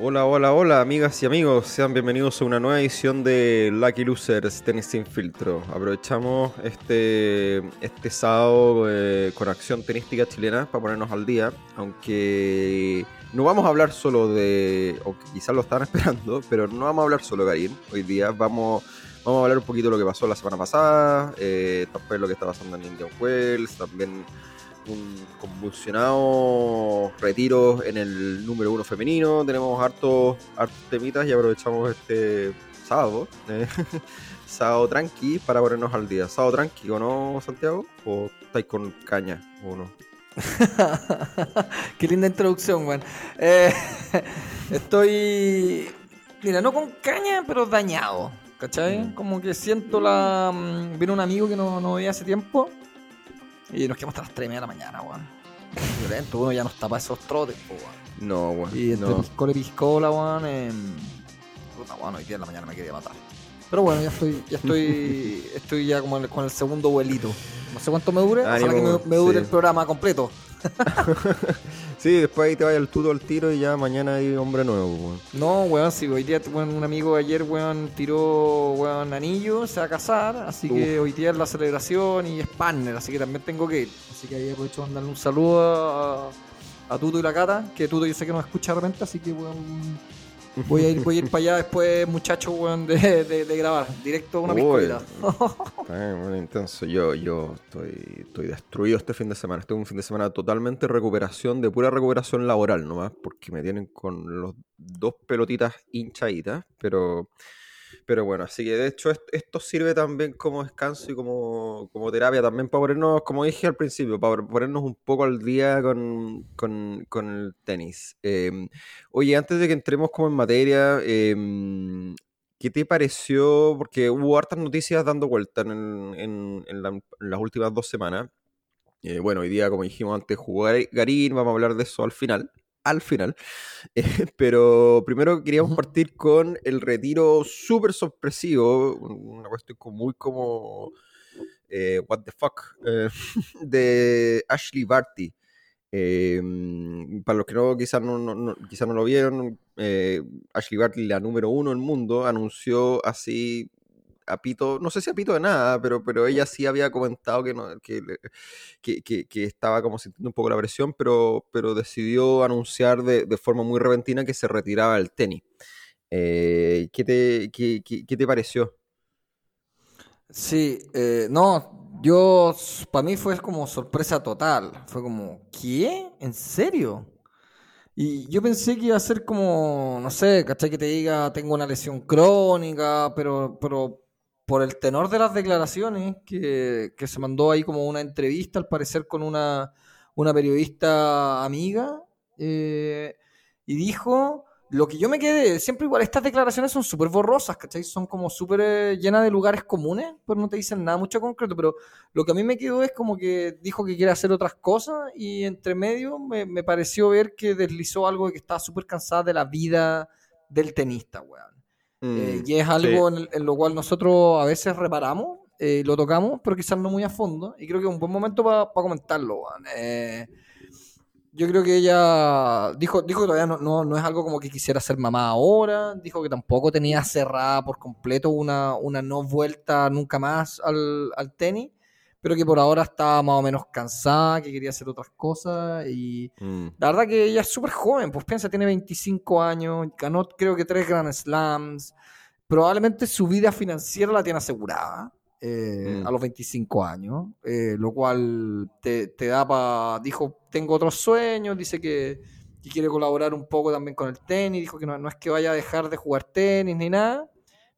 Hola, hola, hola, amigas y amigos. Sean bienvenidos a una nueva edición de Lucky Losers Tenis Sin Filtro. Aprovechamos este, este sábado eh, con acción tenística chilena para ponernos al día. Aunque no vamos a hablar solo de. O quizás lo estaban esperando, pero no vamos a hablar solo de Karim. Hoy día vamos, vamos a hablar un poquito de lo que pasó la semana pasada, eh, también lo que está pasando en Indian Wells, también un convulsionado retiro en el número uno femenino. Tenemos hartos, hartos temitas y aprovechamos este sábado, eh, sábado tranqui, para ponernos al día. Sábado tranqui, ¿o no, Santiago? ¿O estáis con caña o no? Qué linda introducción, weón. Eh, estoy. Mira, no con caña, pero dañado. ¿Cachai? Mm. Como que siento la. mm, Viene un amigo que no, no veía hace tiempo. Y nos quedamos hasta las 3 y media de la mañana, weón. Violento, uno ya no está para esos trotes, weón. No, weón. Y entre no. piscola y piscola, weón. Eh, puta, weón, hoy día en la mañana me quería matar. Pero bueno, ya estoy, ya estoy, estoy ya como en el- con el segundo vuelito. No sé cuánto me dure, ojalá que me, me dure sí. el programa completo. Sí, después ahí te vaya el tuto al tiro y ya mañana hay hombre nuevo, weón. No, weón, si hoy día weón, un amigo ayer, weón, tiró, weón, anillo, se va a casar, así que hoy día es la celebración y es partner, así que también tengo que ir. Así que ahí aprovecho de mandarle un saludo a, a Tuto y la Cata, que Tuto yo sé que nos escucha de repente, así que, weón, voy a ir, voy a ir para allá después, muchachos, weón, de, de, de grabar, directo a una bien, bueno, intenso. Yo, yo estoy, estoy destruido este fin de semana. Estoy un fin de semana totalmente de recuperación, de pura recuperación laboral nomás, porque me tienen con los dos pelotitas hinchaditas, pero, pero bueno, así que de hecho est- esto sirve también como descanso y como, como terapia también para ponernos, como dije al principio, para ponernos un poco al día con, con- con el tenis. Eh, oye, antes de que entremos como en materia, em, ¿Qué te pareció? Porque hubo hartas noticias dando vuelta en, en- en la- en las últimas dos semanas. Eh, bueno, hoy día, como dijimos antes, jugó Garín, vamos a hablar de eso al final. Al final. Eh, pero primero queríamos partir con el retiro súper sorpresivo, un- una cuestión muy como eh, what the fuck, eh, de Ashley Barty. Eh, para los que no quizás no, no- no- lo vieron, Ashley Barty, la número uno del mundo, anunció así a pito, no sé si a pito de nada, pero, pero ella sí había comentado que, no, que, que, que- estaba como sintiendo un poco la presión, pero, pero decidió anunciar de, de forma muy repentina que se retiraba del tenis. Eh, ¿qué, te, qué, qué- qué te pareció? Sí, eh, no, yo, para mí fue como sorpresa total. Fue como, ¿qué? ¿En serio? Y yo pensé que iba a ser como, no sé, ¿cachai? Que te diga, tengo una lesión crónica, pero por el tenor de las declaraciones, que, se mandó ahí como una entrevista, al parecer, con una, una periodista amiga, eh, y dijo, lo que yo me quedé, siempre igual, estas declaraciones son súper borrosas, ¿cachai? Son como súper eh, llenas de lugares comunes, pero no te dicen nada mucho concreto, pero lo que a mí me quedó es como que dijo que quiere hacer otras cosas y entre medio me, me pareció ver que deslizó algo de que estaba súper cansada de la vida del tenista, weón. Eh, Mm, y es algo en, el- en lo cual nosotros a veces reparamos, eh, lo tocamos, pero quizás no muy a fondo. Y creo que es un buen momento para comentarlo. Eh, yo creo que ella dijo, dijo que todavía no, no, no es algo como que quisiera ser mamá ahora. Dijo que tampoco tenía cerrada por completo una, una no vuelta nunca más al, al tenis. Pero que por ahora estaba más o menos cansada, que quería hacer otras cosas. Y mm, la verdad que ella es súper joven, pues piensa, tiene 25 años, ganó creo que tres Grand Slams. Probablemente su vida financiera la tiene asegurada eh, Mm. a los 25 años, eh, lo cual te, te da para... Dijo, tengo otros sueños, dice que, que quiere colaborar un poco también con el tenis, dijo que no, no es que vaya a dejar de jugar tenis ni nada,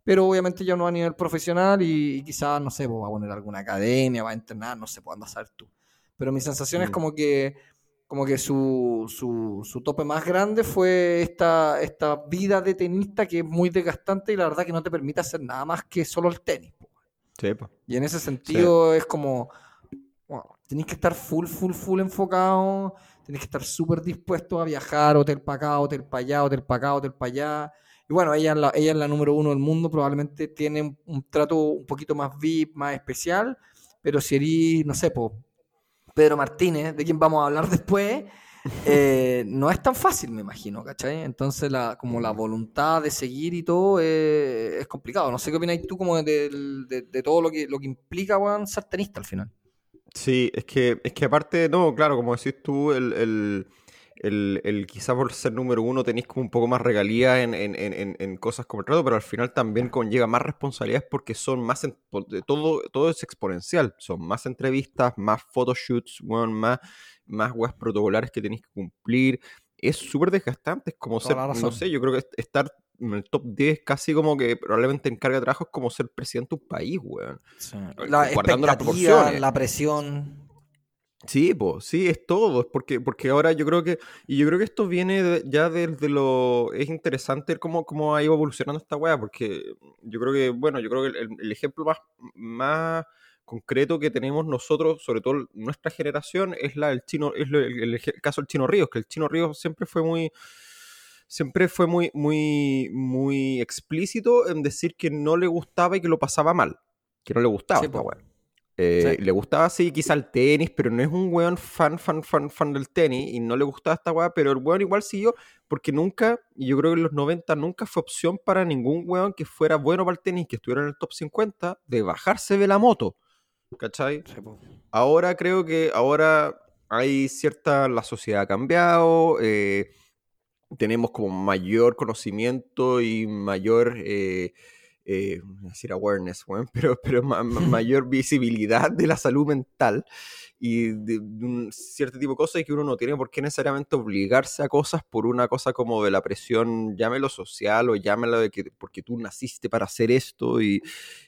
pero obviamente ya no a nivel profesional y, y quizás, no sé, pues, va a poner alguna academia, va a entrenar, no sé, pues anda a saber tú. Pero mi sensación es como que como que su, su, su tope más grande fue esta, esta vida de tenista que es muy desgastante y la verdad que no te permite hacer nada más que solo el tenis. po. sí, po. Y en ese sentido es como, wow, tenés que estar full, full, full enfocado, tenés que estar súper dispuesto a viajar, hotel para acá, hotel para allá, hotel para acá, hotel para allá. Y bueno, ella es, la, ella es la número uno del mundo, probablemente tiene un, trato un poquito más VIP, más especial, pero si eres, no sé, po, Pedro Martínez, de quien vamos a hablar después, eh, no es tan fácil, me imagino, ¿cachai? Entonces, la, como la voluntad de seguir y todo es complicado. No sé qué opinas tú como de, de, todo lo que, lo que implica bueno, ser tenista al final. Sí, es que, es que aparte, no, claro, como decís tú, el el, el quizá por ser número uno tenéis como un poco más regalía en, en, en, en cosas como el trato, pero al final también conlleva más responsabilidades porque son más, todo, todo es exponencial, son más entrevistas, más photoshoots, más, más webs protocolares que tenéis que cumplir, es súper desgastante, es como ser, no sé, yo creo que estar en el top 10 casi como que probablemente en carga de trabajo es como ser presidente de un país, weón. La Guardando las proporciones. La presión. Sí, pues, sí, es todo, es porque, porque ahora yo creo que, y yo creo que esto viene ya desde lo, es interesante cómo, cómo ha ido evolucionando esta weá, porque yo creo que, bueno, yo creo que el, ejemplo más, más concreto que tenemos nosotros, sobre todo nuestra generación, es la del chino, es el, caso del chino Ríos, que el chino Ríos siempre fue muy, siempre fue muy, muy, muy explícito en decir que no le gustaba y que lo pasaba mal, que no le gustaba esta weá. Eh, le gustaba así quizá el tenis, pero no es un weón fan, fan, fan, fan del tenis y no le gustaba esta weá, pero el weón igual siguió porque nunca, y yo creo que en los 90 nunca fue opción para ningún weón que fuera bueno para el tenis, que estuviera en el top 50, de bajarse de la moto. ¿Cachai? ahora creo que ahora hay cierta, la sociedad ha cambiado, eh, tenemos como mayor conocimiento y mayor... Eh, eh, decir awareness, pero, pero mayor visibilidad de la salud mental y de, un cierto tipo de cosas y que uno no tiene por qué necesariamente obligarse a cosas por una cosa como de la presión, llámelo social o llámelo de que porque tú naciste para hacer esto y,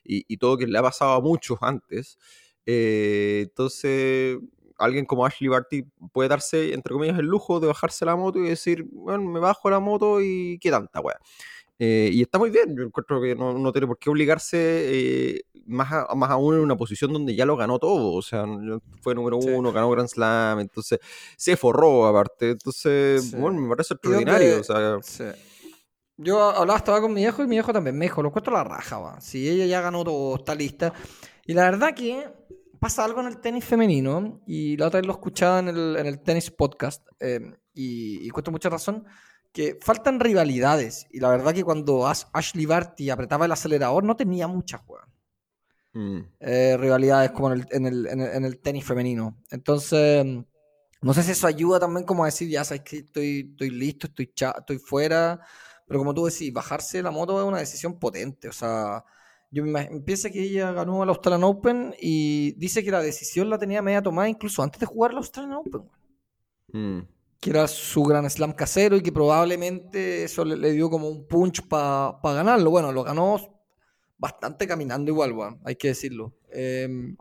y, todo que le ha pasado a muchos antes. Eh, entonces, alguien como Ashley Barty puede darse, entre comillas, el lujo de bajarse la moto y decir, bueno, me bajo la moto y qué tanta, weá. Eh, y está muy bien, yo encuentro que no, tiene por qué obligarse eh, más, más aún en una posición donde ya lo ganó todo, o sea, fue número uno, ganó Grand Slam, entonces se forró aparte, entonces, bueno, me parece extraordinario. o sea, Yo hablaba, estaba con mi hijo y mi hijo también me dijo, lo encuentro la raja, va. si ella ya ganó todo, está lista. Y la verdad que pasa algo en el tenis femenino, y la otra vez lo escuchaba en el, en el tenis podcast, eh, y, y encuentro mucha razón que faltan rivalidades. Y la verdad que cuando Ashley Barty apretaba el acelerador no tenía muchas, weón. Mm. Eh, rivalidades como en el, en, el, tenis femenino. Entonces, no sé si eso ayuda también como a decir, ya sabes que estoy, estoy listo, estoy, estoy fuera. Pero como tú decís, bajarse la moto es una decisión potente. O sea, yo me pienso que ella ganó el Australian Open y dice que la decisión la tenía media tomada incluso antes de jugar el Australian Open. Mm que era su gran slam casero y que probablemente eso le, dio como un punch para ganarlo. Bueno, lo ganó bastante caminando igual, hay que decirlo. Em,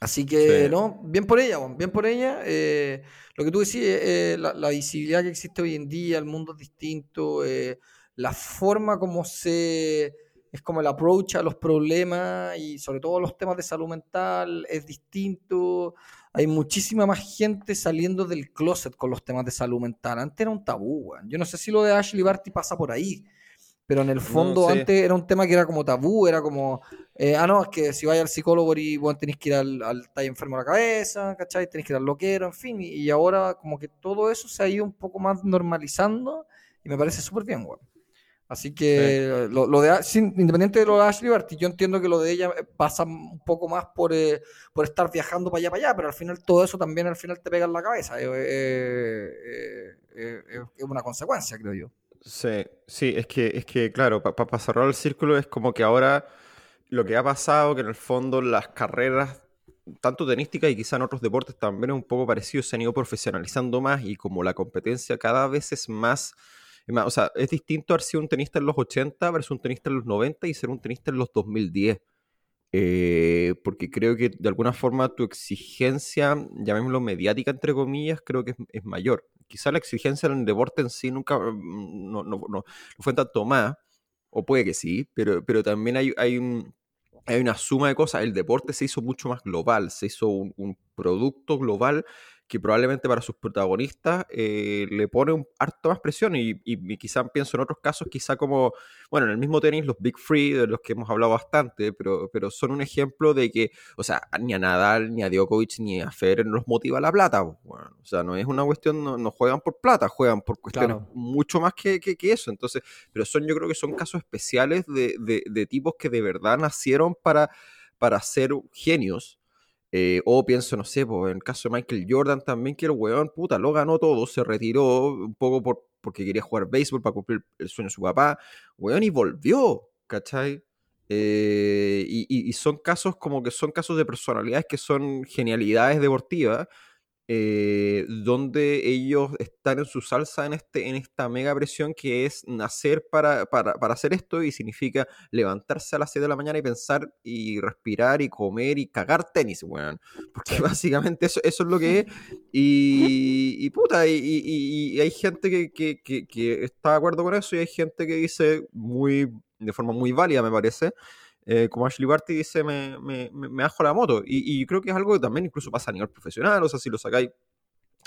así que, no, bien por ella, bien por ella. Eh, lo que tú decís, eh, la, visibilidad que existe hoy en día, el mundo es distinto, eh, la forma como se es como el approach a los problemas y sobre todo los temas de salud mental es distinto hay muchísima más gente saliendo del closet con los temas de salud mental. Antes era un tabú, weón. Yo no sé si lo de Ashley Barty pasa por ahí, pero en el fondo antes era un tema que era como tabú, era como, eh, ah, no, es que si vais al psicólogo y bueno, tenéis que ir al, al enfermo de la cabeza, ¿cachai? Tenéis que ir al loquero, en fin, y, ahora como que todo eso se ha ido un poco más normalizando y me parece súper bien, weón. Así que lo, de, independiente de lo de Ashley Barty, yo entiendo que lo de ella eh, pasa un poco más por, eh, por estar viajando para allá, para allá, pero al final todo eso también al final te pega en la cabeza. Eh, es una consecuencia, creo yo. Sí, sí, es que, es que claro, para cerrar el círculo es como que ahora lo que ha pasado, que en el fondo las carreras tanto tenísticas y quizá en otros deportes también es un poco parecido, se han ido profesionalizando más y como la competencia cada vez es más o sea, es distinto haber sido un tenista en los 80 versus un tenista en los 90 y ser un tenista en los 2010. Eh, porque creo que de alguna forma tu exigencia, llamémoslo mediática entre comillas, creo que es, mayor. Quizá la exigencia en el deporte en sí nunca mm, no, no, no, fue tanto más, o puede que sí, pero, pero también hay, hay, un, hay una suma de cosas. El deporte se hizo mucho más global, se hizo un producto global que probablemente para sus protagonistas eh, le pone un harto más presión y, y, quizá pienso en otros casos, quizá como, bueno, en el mismo tenis, los Big Free, de los que hemos hablado bastante, pero, pero son un ejemplo de que, o sea, ni a Nadal, ni a Djokovic, ni a Federer nos motiva la plata. Bueno, o sea, no es una cuestión, no, juegan por plata, juegan por cuestiones mucho más que, que, eso. Entonces, pero son, yo creo que son casos especiales de, de, de tipos que de verdad nacieron para, para ser genios eh, o pienso, no sé, en el caso de Michael Jordan también, que el weón, puta, lo ganó todo, se retiró un poco por, porque quería jugar béisbol para cumplir el sueño de su papá, weón, y volvió, ¿cachai? Eh, y, y, son casos como que son casos de personalidades que son genialidades deportivas eh, donde ellos están en su salsa en, este, en esta mega presión que es nacer para, para, hacer esto y significa levantarse a las 6 de la mañana y pensar y respirar y comer y cagar tenis, weón. Porque básicamente eso, eso es lo que es. Y, y puta, y, hay gente que, que, que, que está de acuerdo con eso y hay gente que dice muy de forma muy válida, me parece, eh, como Ashley Barty dice, me, me, me, bajo la moto. Y, y, creo que es algo que también incluso pasa a nivel profesional, o sea, si lo sacáis,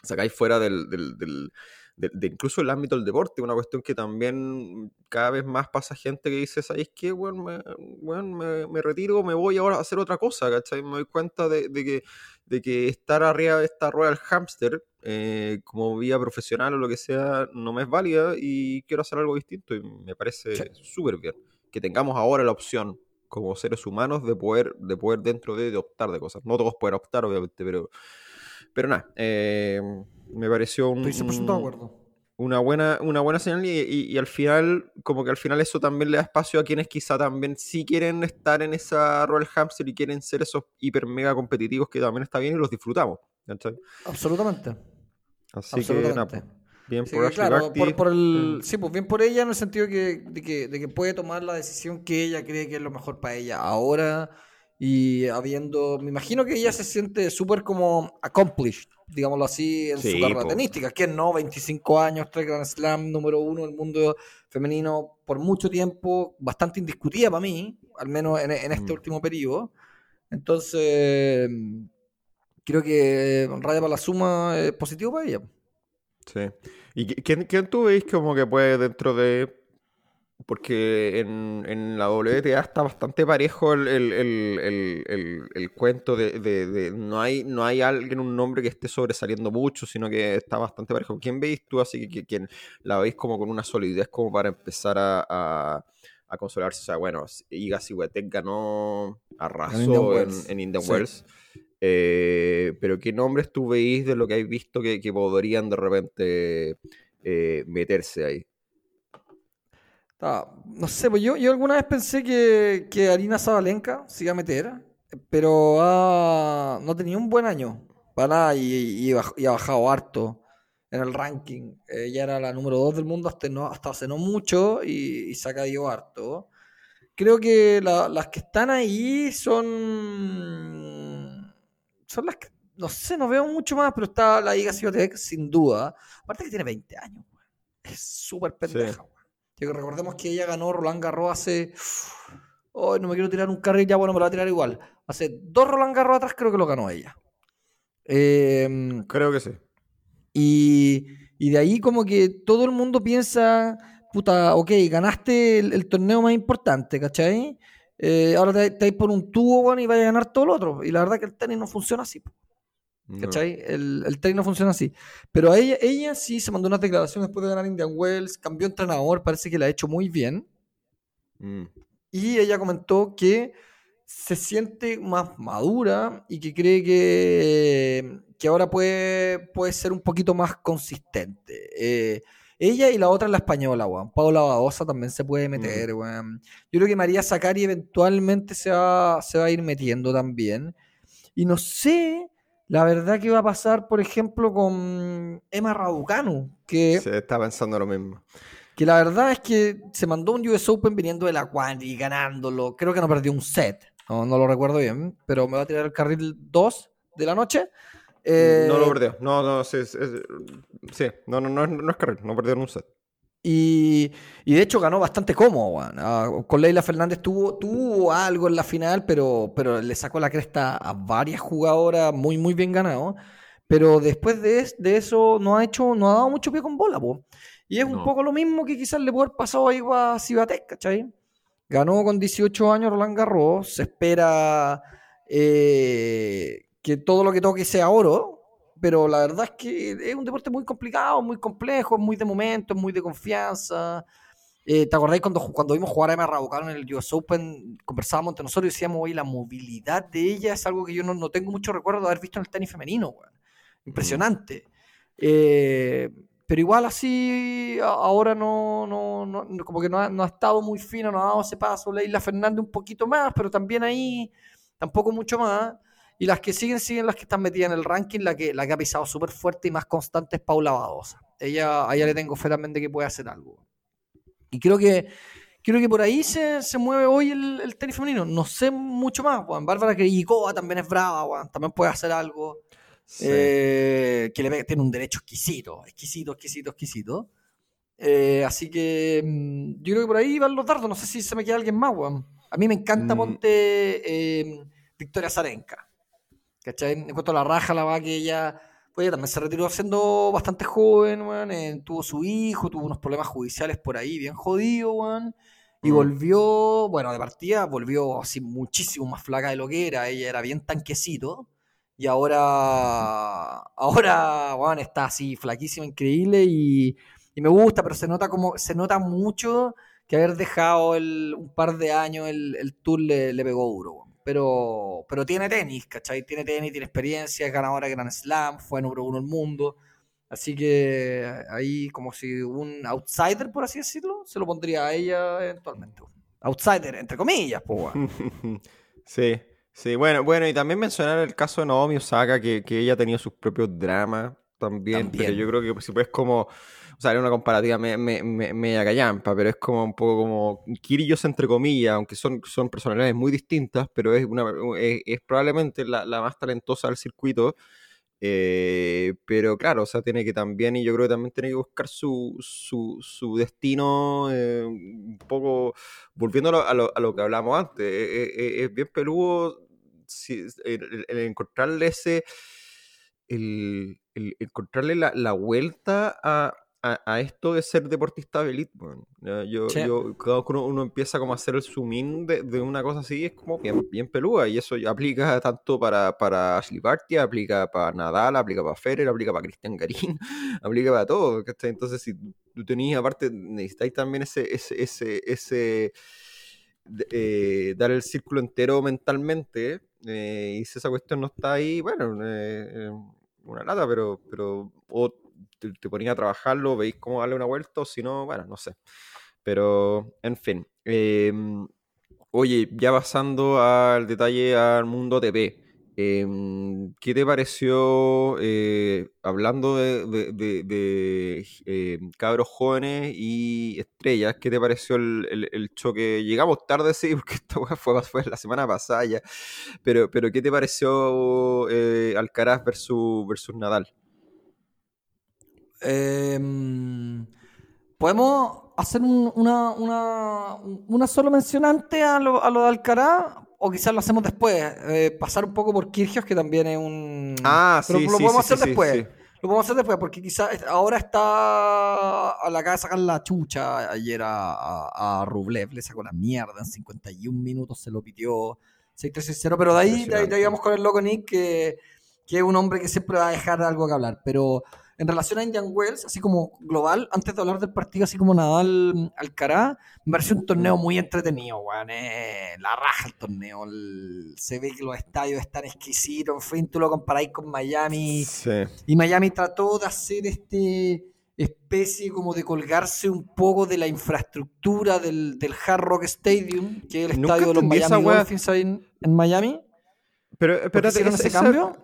sacáis fuera del, del, del de, incluso el ámbito del deporte, una cuestión que también cada vez más pasa gente que dice, ¿sabéis qué? Bueno, me, bueno, me, me, retiro, me voy ahora a hacer otra cosa, ¿cachai? Me doy cuenta de, de que, de que estar arriba de esta rueda del hámster eh, como vía profesional o lo que sea no me es válida y quiero hacer algo distinto y me parece súper bien que tengamos ahora la opción como seres humanos de poder, de poder dentro de, optar de cosas. No todos pueden optar, obviamente, pero, pero nada, eh, me pareció un, una, buena, una buena señal y, y, al final, como que al final eso también le da espacio a quienes quizá también sí quieren estar en esa Royal Hamster y quieren ser esos hiper mega competitivos que también está bien y los disfrutamos. Absolutamente. Así que nada, Bien por claro, por, el, sí, pues bien por ella en el sentido que, de, que, de que puede tomar la decisión que ella cree que es lo mejor para ella ahora y habiendo, me imagino que ella se siente súper como accomplished, digámoslo así, en su carrera tenística, que no, 25 años, tres Grand Slam, número uno del mundo femenino por mucho tiempo, bastante indiscutida para mí, al menos en, este mm. último periodo. Entonces, creo que raya para la suma es positivo para ella. Sí. ¿Y quién, quién tú veis como que puede dentro de... Porque en, en la WTA está bastante parejo el, el, el, el cuento de, de, No hay no hay alguien, un nombre que esté sobresaliendo mucho, sino que está bastante parejo. ¿Quién veis tú así que, quien la veis como con una solidez como para empezar a, a, a consolarse? O sea, bueno, Iga Siguetek ganó, arrasó en, en Indian Wells. Eh, pero ¿qué nombres tú veis de lo que habéis visto que, podrían de repente eh, meterse ahí? no sé, pues yo, yo alguna vez pensé que, que Arina Zabalenka se iba a meter, pero no tenía un buen año para y, ha bajado harto en el ranking. Ella era la número 2 del mundo hasta, no, hasta hace no mucho y, se ha caído harto. Creo que las que están ahí son son las que, no sé, no veo mucho más, pero está la Iga Swiatek sin duda. Aparte que tiene 20 años, Es súper pendeja, recordemos que ella ganó Roland Garros hace... Hoy no me quiero tirar un carril, ya bueno, me lo voy a tirar igual. Hace dos Roland Garros atrás creo que lo ganó ella. Em, creo que sí. Y, y, de ahí como que todo el mundo piensa, puta, ok, ganaste el, el torneo más importante, ¿cachai? Eh, ahora te, te por un tubo, y vaya a ganar todo lo otro. Y la verdad que el tenis no funciona así. ¿Cachai? El, el, tenis no funciona así. Pero ella, ella sí se mandó una declaración después de ganar Indian Wells, cambió entrenador, parece que la ha hecho muy bien. Mm. Y ella comentó que se siente más madura y que cree que, que ahora puede, puede ser un poquito más consistente. Eh, ella y la otra es la española, weón. Paula Badosa también se puede meter, weón. Yo creo que María Zacari eventualmente se va, se va a ir metiendo también. Y no sé, la verdad, que va a pasar, por ejemplo, con Emma Raducanu. Que, se está pensando lo mismo. Que la verdad es que se mandó un US Open viniendo de la y ganándolo. Creo que no perdió un set. No, no lo recuerdo bien, pero me va a tirar el carril 2 de la noche no lo eh, perdió. No, no, sí, sí, no, no, no, es, no es carrera, no perdió en un set. Y, y, de hecho ganó bastante cómodo. Ah, con Leila Fernández tuvo, tuvo algo en la final, pero, pero le sacó la cresta a varias jugadoras muy, muy bien ganado. pero después de, de, eso no ha hecho, no ha dado mucho pie con bola, po. Y es un poco lo mismo que quizás le puede haber pasado ahí a Cibatek, ¿cachai? Ganó con 18 años Roland Garros, se espera eh, que todo lo que toque sea oro, pero la verdad es que es un deporte muy complicado, muy complejo, muy de momento, muy de confianza. Eh, ¿Te acordáis cuando, cuando vimos jugar a Emma Raducanu en el US Open? Conversábamos entre nosotros y decíamos, oye, la movilidad de ella es algo que yo no, no tengo mucho recuerdo de haber visto en el tenis femenino, Impresionante. Eh, pero igual así, ahora no, no, no como que no ha, no ha, estado muy fino, no ha dado ese paso. Leila Fernández un poquito más, pero también ahí tampoco mucho más. Y las que siguen, siguen las que están metidas en el ranking. La que, la que ha pisado súper fuerte y más constante es Paula Badosa. Ella, a ella le tengo fe también de que puede hacer algo. Y creo que creo que por ahí se, se mueve hoy el, el, tenis femenino. No sé mucho más. Juan. Bárbara Krejcikova también es brava, Juan. también puede hacer algo. Eh, que le tiene un derecho exquisito, exquisito, exquisito, exquisito. Eh, así que mm, yo creo que por ahí van los dardos. No sé si se me queda alguien más, Juan. A mí me encanta mm. Monte eh, Victoria Zarenka. ¿Cachai? En cuanto a la raja, la va que ella Oye, también se retiró siendo bastante joven, weón. Eh, tuvo su hijo, tuvo unos problemas judiciales por ahí, bien jodido, weón. Y mm. volvió, bueno, de partida, volvió así muchísimo más flaca de lo que era. Ella era bien tanquecito. Y ahora, ahora, weón, está así flaquísima, increíble. Y, me gusta, pero se nota como, se nota mucho que haber dejado el, un par de años el, el tour le, le pegó duro, weón pero, pero tiene tenis, ¿cachai? Tiene tenis, tiene experiencia, es ganadora de Grand Slam, fue número uno del mundo. Así que ahí, como si un outsider, por así decirlo, se lo pondría a ella eventualmente. Outsider, entre comillas, pues. sí, sí, bueno, bueno, y también mencionar el caso de Naomi Osaka, que, que ella ha tenido sus propios dramas también, también. pero yo creo que si puedes como o sea, era una comparativa media me, me, gallampa, pero es como un poco como Kirillos entre comillas, aunque son, son personalidades muy distintas, pero es, una, es, probablemente la, más talentosa del circuito. Eh, pero claro, o sea, tiene que también, y yo creo que también tiene que buscar su, su, su destino eh, un poco, volviendo a lo, a lo, que hablamos antes, eh, es bien peludo el, encontrarle ese, el, el encontrarle la, la vuelta a, a, esto de ser deportista de elite, yo, yo, cada uno, uno, empieza como a hacer el zoom in de, una cosa así, es como bien, bien peluda, y eso aplica tanto para, para Ashley Barty, aplica para Nadal, aplica para Federer, aplica para Cristian Garín, aplica para todo, Entonces, si tú tenías, aparte, necesitáis también ese, ese, ese, ese eh, dar el círculo entero mentalmente, eh, y si esa cuestión no está ahí, bueno, eh, una lata, pero, pero te, te ponía a trabajarlo, veis cómo darle una vuelta, o si no, bueno, no sé. Pero, en fin. Em, oye, ya pasando al detalle al mundo TP. Em, ¿Qué te pareció, eh, hablando de, em, cabros jóvenes y estrellas, qué te pareció el, choque? Llegamos tarde, sí, porque esto fue, fue la semana pasada ya, pero, pero ¿qué te pareció eh, Alcaraz versus, versus Nadal? Em, ¿Podemos hacer una, una, una, solo mencionante a lo, a lo de Alcaraz? O quizás lo hacemos después. Eh, pasar un poco por Kirgios, que también es un. Ah, sí, lo podemos hacer después. Lo podemos hacer después, porque quizás ahora está a la de sacar la chucha ayer a, a, Rublev, le sacó la mierda en 51 minutos, se lo pidió 6-3-6-0, pero de ahí, de ahí, de ahí, vamos con el loco Nick, que, que es un hombre que siempre va a dejar algo que hablar, pero en relación a Indian Wells, así como global, antes de hablar del partido, así como Nadal Alcaraz, me pareció un torneo muy entretenido, weón. Eh, la raja el torneo. se ve que los estadios están exquisitos. En fin, tú lo comparáis con Miami. Y Miami trató de hacer este especie como de colgarse un poco de la infraestructura del, del Hard Rock Stadium, que es el estadio de los Miami Dolphins en, en Miami. Pero espérate, ese cambio?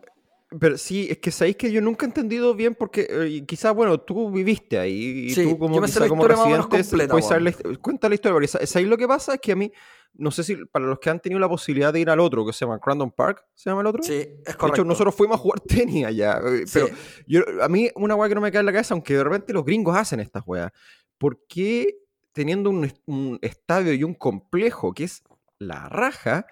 Pero sí, es que sabéis que yo nunca he entendido bien porque eh, quizás, bueno, tú viviste ahí y tú como, quizá, como residente puedes cuenta la historia, ¿sabéis lo que pasa? Es que a mí, no sé si para los que han tenido la posibilidad de ir al otro, que se llama Crandon Park, ¿se llama el otro? Sí, es correcto. De hecho, nosotros fuimos a jugar tenis allá, eh, pero yo, a mí una weá que no me cae en la cabeza, aunque de repente los gringos hacen estas weas, ¿por qué teniendo un, un estadio y un complejo que es la raja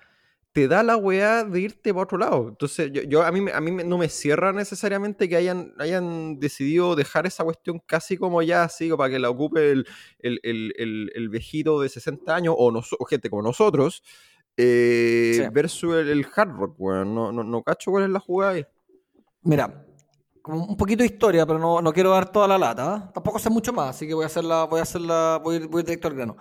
te da la weá de irte para otro lado. Entonces, yo, a, mí, a mí no me cierra necesariamente que hayan, hayan decidido dejar esa cuestión casi como ya, así, para que la ocupe el, el, viejito de 60 años o, gente como nosotros, eh, versus el, hard rock, weón. No, no, no cacho cuál es la jugada ahí. Mira, como un poquito de historia, pero no, no quiero dar toda la lata. ¿ah? Tampoco sé mucho más, así que voy a hacerla, voy a hacerla, voy, voy directo al grano.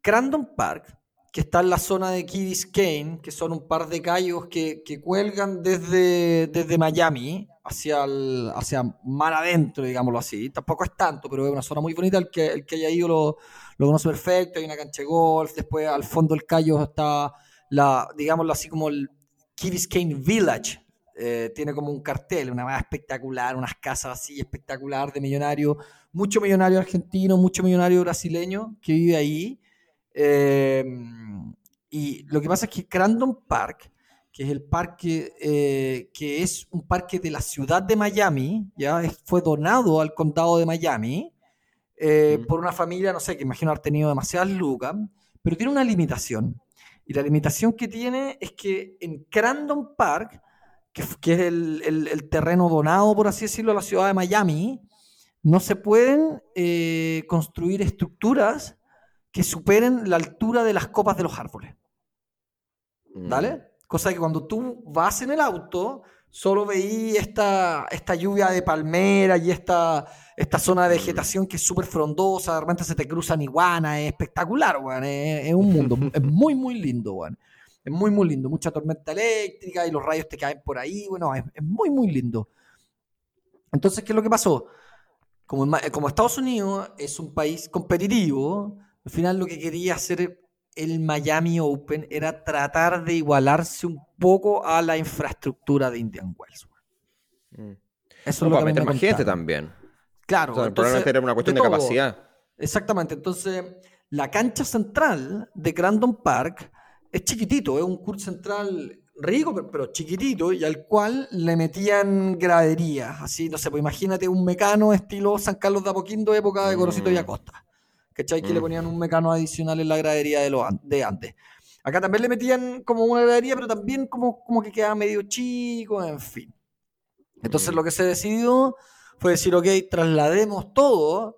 Crandon Park que está en la zona de Key Biscayne, que son un par de callos que, que cuelgan desde, desde Miami hacia, el, hacia mar adentro, digámoslo así. Tampoco es tanto, pero es una zona muy bonita. El que, el que haya ido lo, lo conoce perfecto. Hay una cancha de golf. Después, al fondo del callo está, la, digámoslo así, como el Key Biscayne Village. Eh, tiene como un cartel, una más espectacular, unas casas así espectacular de millonario, mucho millonario argentino, mucho millonario brasileño que vive ahí. Em, y lo que pasa es que Crandon Park, que es el parque, eh, que es un parque de la ciudad de Miami, ya fue donado al condado de Miami eh, por una familia, no sé, que imagino haber tenido demasiadas lucas, pero tiene una limitación. Y la limitación que tiene es que en Crandon Park, que, que es el, el, terreno donado, por así decirlo, a la ciudad de Miami, no se pueden eh, construir estructuras que superen la altura de las copas de los árboles. ¿Vale? Mm. Cosa que cuando tú vas en el auto, solo veí esta, esta lluvia de palmera y esta, esta zona de mm. vegetación que es súper frondosa, de repente se te cruzan iguanas, es espectacular, weón, es, un mundo, es muy, muy lindo, weón. Es muy, muy lindo, mucha tormenta eléctrica y los rayos te caen por ahí, bueno, es, muy, muy lindo. Entonces, ¿qué es lo que pasó? Como, como Estados Unidos es un país competitivo, al final lo que quería hacer el Miami Open era tratar de igualarse un poco a la infraestructura de Indian Wells. Mm. Eso es lo que meter más gente también. Claro. probablemente era una cuestión de, capacidad. Exactamente. Entonces, la cancha central de Grandon Park es chiquitito, es un curso central rico, pero, chiquitito, y al cual le metían graderías. Así, no sé, pues imagínate un mecano estilo San Carlos de Apoquindo, época de Gorosito y mm. Acosta. ¿Cachai? Que le ponían un mecano adicional en la gradería de, lo, de antes. Acá también le metían como una gradería, pero también como, como que quedaba medio chico, en fin. Entonces mm. lo que se decidió fue decir, ok, traslademos todo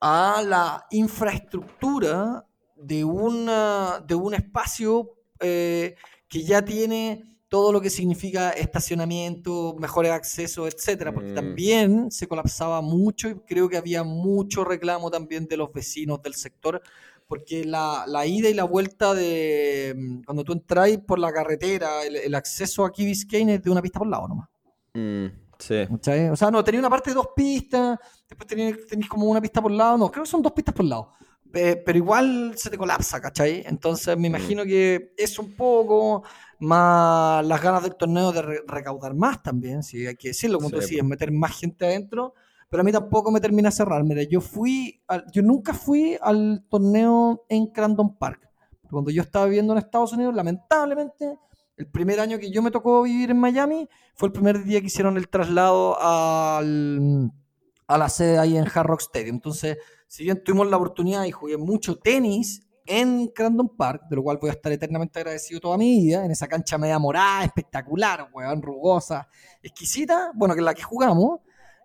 a la infraestructura de, una, de un espacio eh, que ya tiene todo lo que significa estacionamiento, mejores accesos, etcétera, porque mm. también se colapsaba mucho y creo que había mucho reclamo también de los vecinos del sector, porque la, ida y la vuelta de mm, cuando tú entras por la carretera, el, acceso aquí Biscayne es de una pista por lado nomás. Mm, sí. O sea, no, tenía una parte de dos pistas, después tenías, como una pista por lado, no, creo que son dos pistas por lado. pero igual se te colapsa, ¿cachai? Entonces me imagino que es un poco más las ganas del torneo de recaudar más también, si hay que decirlo, como tú decías, meter más gente adentro, pero a mí tampoco me termina cerrar. Mira, yo fui, yo nunca fui al torneo en Crandon Park. Cuando yo estaba viviendo en Estados Unidos, lamentablemente, el primer año que yo me tocó vivir en Miami fue el primer día que hicieron el traslado al, a la sede ahí en Hard Rock Stadium. Entonces, si bien tuvimos la oportunidad y jugué mucho tenis en Crandon Park, de lo cual voy a estar eternamente agradecido toda mi vida, en esa cancha media morada, espectacular, weón, rugosa, exquisita, bueno, que es la que jugamos,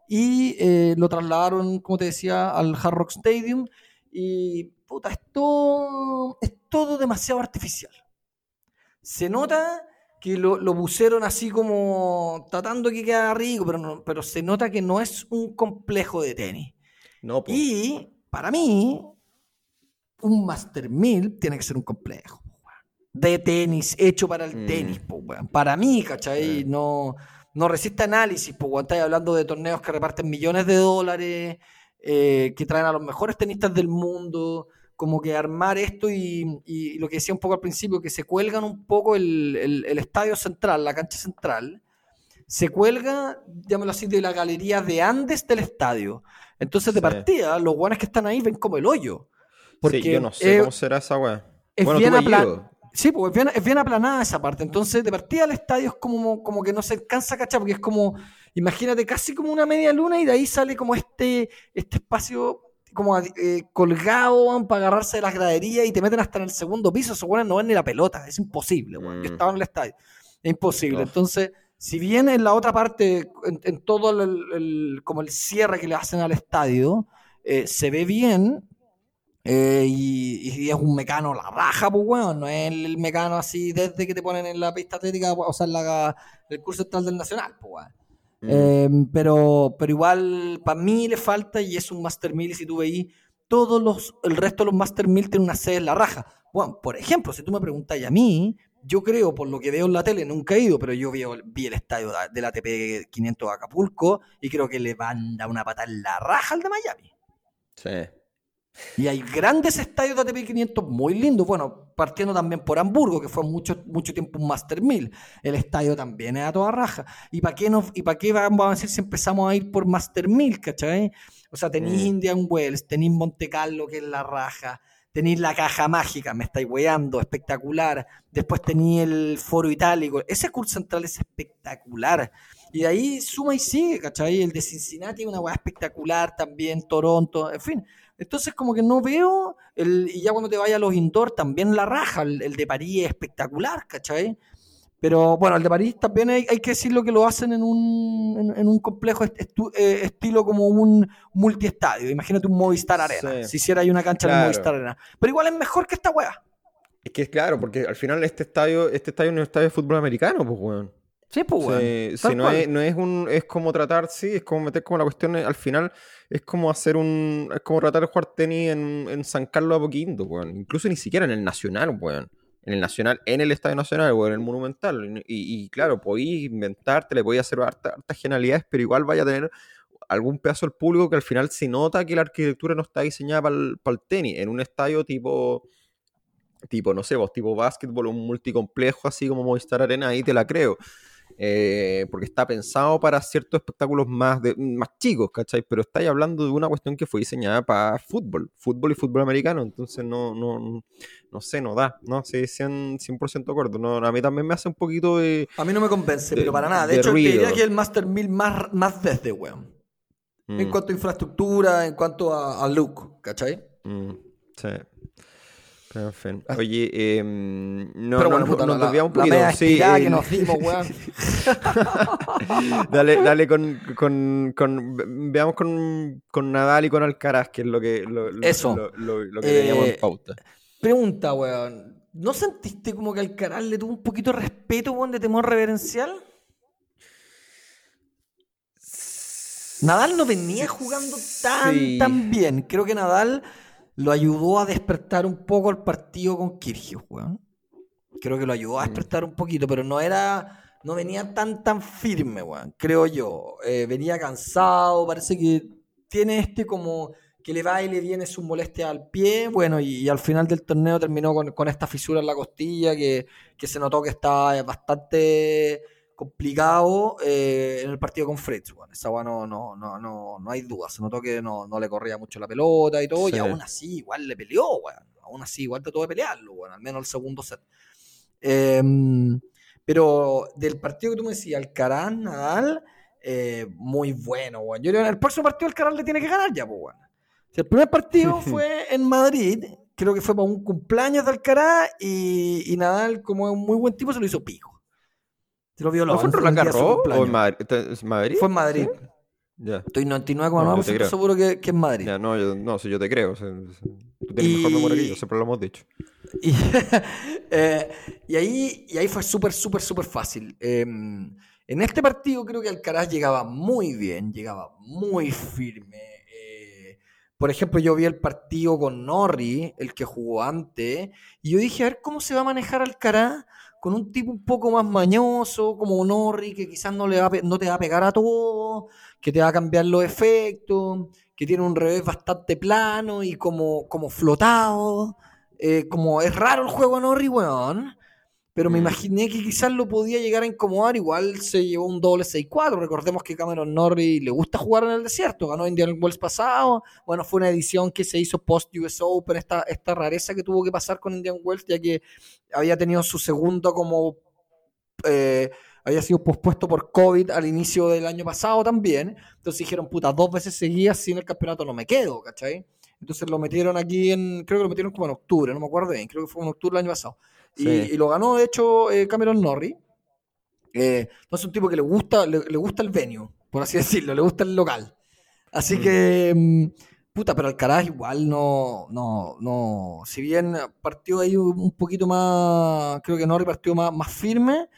y eh, lo trasladaron, como te decía, al Hard Rock Stadium, y puta, es todo, es todo demasiado artificial. Se nota que lo, lo pusieron así como tratando que quede rico, pero, pero se nota que no es un complejo de tenis. No, Y para mí, un Master 1000 tiene que ser un complejo de tenis, hecho para el mm. tenis, para mí, ¿cachai? No, no resiste análisis, pues, estáis hablando de torneos que reparten millones de dólares, eh, que traen a los mejores tenistas del mundo, como que armar esto y, lo que decía un poco al principio, que se cuelgan un poco el, estadio central, la cancha central, se cuelga, llámalo así, de la galería de Andes del estadio. Entonces, de partida, los guanes que están ahí ven como el hoyo. Porque sí, yo no sé cómo será esa weá. Es bueno, bien aplanada. Sí, porque es bien, aplanada esa parte. Entonces, de partida al estadio es como, como que no se cansa, ¿cachai? Porque es como, imagínate, casi como una media luna y de ahí sale como este, este espacio como eh, colgado para agarrarse de las graderías y te meten hasta en el segundo piso, esos weones no ven ni la pelota, es imposible, weón. Yo Mm. estaba en el estadio, es imposible. Oh. Entonces, si bien en la otra parte, en, en todo el, el- como el cierre que le hacen al estadio, eh, se ve bien, eh, y, y es un mecano la raja, pues weón, no es el, el mecano así desde que te ponen en la pista atlética, o sea, en la, el curso estatal del Nacional, pues weón. Mm. Eh, pero, pero igual, para mí le falta y es un Master 1000. Y si tú veís, todos los, el resto de los Master 1000 tienen una sede en la raja. Bueno, por ejemplo, si tú me preguntas a mí, yo creo, por lo que veo en la tele, nunca he ido, pero yo vi, vi el estadio de- del ATP 500 de Acapulco y creo que le van a dar una patada en la raja al de Miami. Sí. Y hay grandes estadios de ATP 500 muy lindos. Bueno, partiendo también por Hamburgo, que fue mucho, mucho tiempo un Master 1000. El estadio también es a toda raja. ¿Y para qué, nos, y para qué vamos a decir si empezamos a ir por Master 1000, cachai? O sea, tenéis. Indian Wells, tenéis Monte Carlo, que es la raja. Tenéis la caja mágica, me estáis weando, espectacular. Después tenéis el foro itálico. Ese curso central es espectacular. Y de ahí suma y sigue, ¿cachai? El de Cincinnati una weá espectacular también, Toronto, en fin. Entonces, como que no veo, el, y ya cuando te vayas a los indoor, también la raja, el, el de París es espectacular, ¿cachai? Pero bueno, el de París también hay, hay que decirlo que lo hacen en un, en, en un complejo estu- eh, estilo como un multiestadio. Imagínate un Movistar Arena, Sí. si hiciera ahí una cancha en Claro. Movistar Arena. Pero igual es mejor que esta weá. Es que es claro, porque al final este estadio, este estadio es un estadio de fútbol americano, pues weón. Sí, pues weón. Sí, sí, no, es, no es un, es como tratar, sí, es como meter como la cuestión, eh, al final es como hacer un, es como tratar de jugar tenis en, en San Carlos a Poquindo, weón. Incluso ni siquiera en el Nacional, weón. En el Nacional, en el Estadio Nacional, weón, en el Monumental. Y, y claro, podéis inventarte, le podéis hacer harta- hartas genialidades, pero igual vaya a tener algún pedazo del público que al final se nota que la arquitectura no está diseñada para el, tenis. En un estadio tipo, tipo, no sé, vos, tipo básquetbol, un multicomplejo así como Movistar Arena, ahí te la creo. Eh, porque está pensado para ciertos espectáculos más, de, más chicos, ¿cachai? Pero estáis hablando de una cuestión que fue diseñada para fútbol, fútbol y fútbol americano, entonces no, no, no sé, no da, ¿no? Sí, 100%, 100 de acuerdo. No, a mí también me hace un poquito de... A mí no me convence, de- pero para nada. De, de hecho, te ruido. diría que es el Master 1000 más, más desde, weón. En Mm, cuanto a infraestructura, en cuanto a, a look, ¿cachai? mm, sí. En fin. Oye, eh, no, Pero no, bueno, no, puta, nos la, un poquito. Sí, que nos dimos, weón. dale, dale con, con, con- ve- veamos con, con Nadal y con Alcaraz, que es lo que, lo, lo- Eso. lo, lo- lo que teníamos Eh, en pauta. Pregunta, weón. ¿No sentiste como que Alcaraz le tuvo un poquito de respeto, weón, de temor reverencial? Nadal no venía jugando tan, Sí. tan bien. Creo que Nadal lo ayudó a despertar un poco el partido con Kirgios, weón. Creo que lo ayudó a despertar un poquito, pero no era... No venía tan, tan firme, weón. Creo yo. Eh, venía cansado, parece que tiene este como que le va y le viene su molestia al pie, bueno, y, y al final del torneo terminó con, con esta fisura en la costilla que, que se notó que estaba bastante complicado eh, en el partido con Fritz. Bueno, esa weá no, no, no, no, no hay duda, se notó que no, no le corría mucho la pelota y todo, y aún así igual le peleó, weón. Aún así igual trató de pelearlo, bueno, al menos el segundo set. Em, pero del partido que tú me decías, Alcaraz, Nadal, eh, muy bueno, weón. Yo creo que en el próximo partido Alcaraz le tiene que ganar ya, pues, weón. Si el primer partido fue en Madrid, creo que fue para un cumpleaños de Alcaraz y, y Nadal, como es un muy buen tipo, se lo hizo pico. Se lo vio ¿No fue en Roland Garros o en Madrid? ¿Es Madrid? Fue en Madrid. Estoy No, yo te 99,9% creo. seguro que, que es Madrid. No, yo, no, si yo te creo. o sea, tú tienes mejor Y- memoria que yo, siempre lo hemos dicho. Y, eh, y ahí, y ahí fue súper, súper, súper fácil. Eh, en este partido creo que Alcaraz llegaba muy bien, llegaba muy firme. Eh, por ejemplo, yo vi el partido con Norri, el que jugó antes, y yo dije, a ver cómo se va a manejar Alcaraz con un tipo un poco más mañoso, como Norri, que quizás no, le va no te va a pegar a todo, que te va a cambiar los efectos, que tiene un revés bastante plano y como, como flotado. Eh, como es raro el juego Norri, weón. Pero me Mm. imaginé que quizás lo podía llegar a incomodar. Igual se llevó un doble 6-4. Recordemos que Cameron Norrie le gusta jugar en el desierto. Ganó Indian Wells pasado. Bueno, fue una edición que se hizo post US Open. Esta, esta rareza que tuvo que pasar con Indian Wells, ya que había tenido su segundo como. eh, había sido pospuesto por COVID al inicio del año pasado también. Entonces dijeron, puta, dos veces seguidas sin el campeonato no me quedo, ¿cachai? Entonces lo metieron aquí en, creo que lo metieron como en octubre, no me acuerdo bien, creo que fue en octubre del año pasado. Y, lo ganó, de hecho, eh, Cameron Norrie. Eh, es un tipo que le gusta, le, gusta el venue, por así decirlo, le gusta el local. Así mm. que, mm, puta, pero Alcaraz igual no, no, no, si bien partió ahí un poquito más, creo que Norrie partió más, más firme,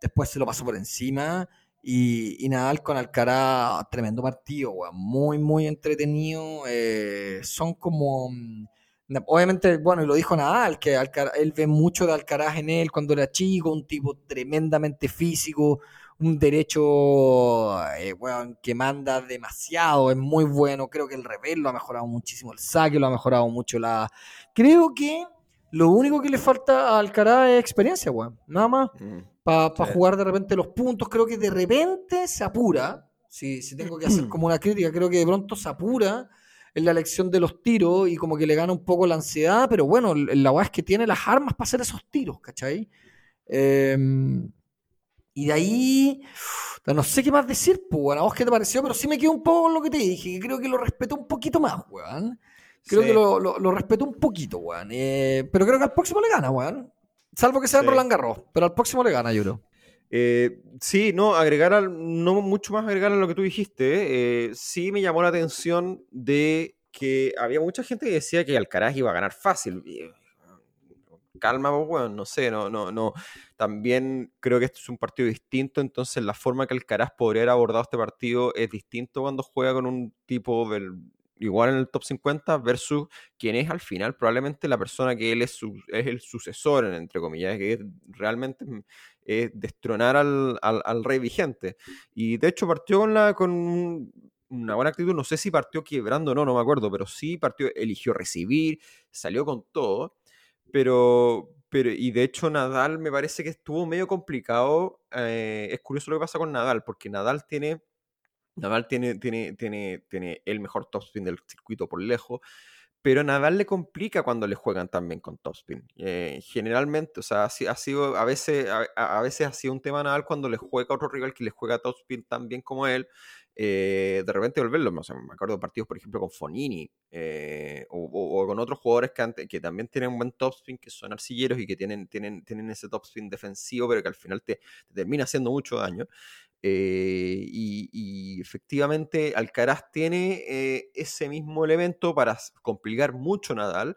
después se lo pasó por encima. Y, y Nadal con Alcaraz, tremendo partido, muy, muy entretenido. Eh, son como mm, Obviamente, bueno, y lo dijo Nadal, que él ve mucho de Alcaraz en él cuando era chico, un tipo tremendamente físico, un derecho eh, que manda demasiado, es muy bueno. Creo que el revés lo ha mejorado muchísimo, el saque lo ha mejorado mucho. la Creo que lo único que le falta a Alcaraz es experiencia, weón. Nada más. Mm, Para jugar de repente los puntos. Creo que de repente se apura. Si, si tengo que hacer como una crítica, creo que de pronto se apura en la elección de los tiros y como que le gana un poco la ansiedad, pero bueno, la weá es que tiene las armas para hacer esos tiros, ¿cachai? Em, y de ahí, no sé qué más decir, pues, bueno, a vos qué te pareció, pero sí me quedo un poco con lo que te dije, que creo que lo respeto un poquito más, weón. Creo que lo, lo, respeto un poquito, weón. Eh, pero creo que al próximo le gana, weón. Salvo que sea Roland Garros, pero al próximo le gana, yo creo. Eh, sí, no, agregar al, no mucho más agregar a lo que tú dijiste. Eh, sí me llamó la atención de que había mucha gente que decía que Alcaraz iba a ganar fácil. Calma, bueno, no sé, no, no, no. También creo que este es un partido distinto, entonces la forma que Alcaraz podría haber abordado este partido es distinto cuando juega con un tipo igual en el top 50 versus quien es al final probablemente la persona que él es, es el sucesor, entre comillas, que realmente es destronar al, al, rey vigente. Y de hecho partió con, la, con una buena actitud, no sé si partió quebrando o no, no me acuerdo, pero sí partió, eligió recibir, salió con todo, pero, pero y de hecho Nadal me parece que estuvo medio complicado, eh, es curioso lo que pasa con Nadal, porque Nadal tiene... Nadal tiene, tiene, tiene, tiene el mejor topspin del circuito por lejos, pero Nadal le complica cuando le juegan también con topspin. Eh, generalmente, o sea, ha, sido, a veces, a, veces ha sido un tema Nadal cuando le juega otro rival que le juega topspin tan bien como él, eh, de repente volverlo. O sea, me acuerdo de partidos, por ejemplo, con Fonini eh, o, con otros jugadores que, que también tienen un buen topspin, que son arcilleros y que tienen, tienen, tienen ese topspin defensivo, pero que al final te termina haciendo mucho daño. Eh, y, efectivamente Alcaraz tiene eh, ese mismo elemento para complicar mucho Nadal,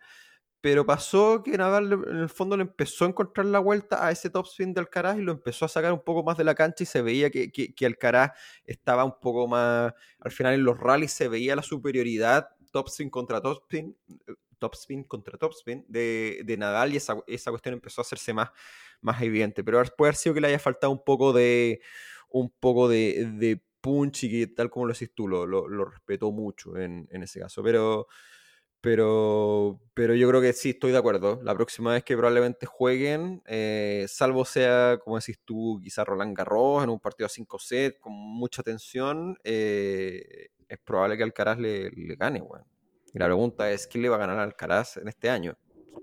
pero pasó que Nadal en el fondo le empezó a encontrar la vuelta a ese topspin de Alcaraz y lo empezó a sacar un poco más de la cancha y se veía que, que, Alcaraz estaba un poco más, al final en los rallies se veía la superioridad topspin contra topspin, eh, topspin contra topspin de, de Nadal y esa, esa, cuestión empezó a hacerse más, más evidente, pero puede haber sido que le haya faltado un poco de un poco de, de punch y que tal como lo decís tú, lo, lo, respetó mucho en, en, ese caso. Pero, pero, pero yo creo que sí, estoy de acuerdo. La próxima vez que probablemente jueguen, eh, salvo sea, como decís tú, quizás Roland Garros en un partido a 5 sets con mucha tensión, eh, es probable que Alcaraz le, le gane. Bueno. Y la pregunta es, ¿quién le va a ganar a Alcaraz en este año?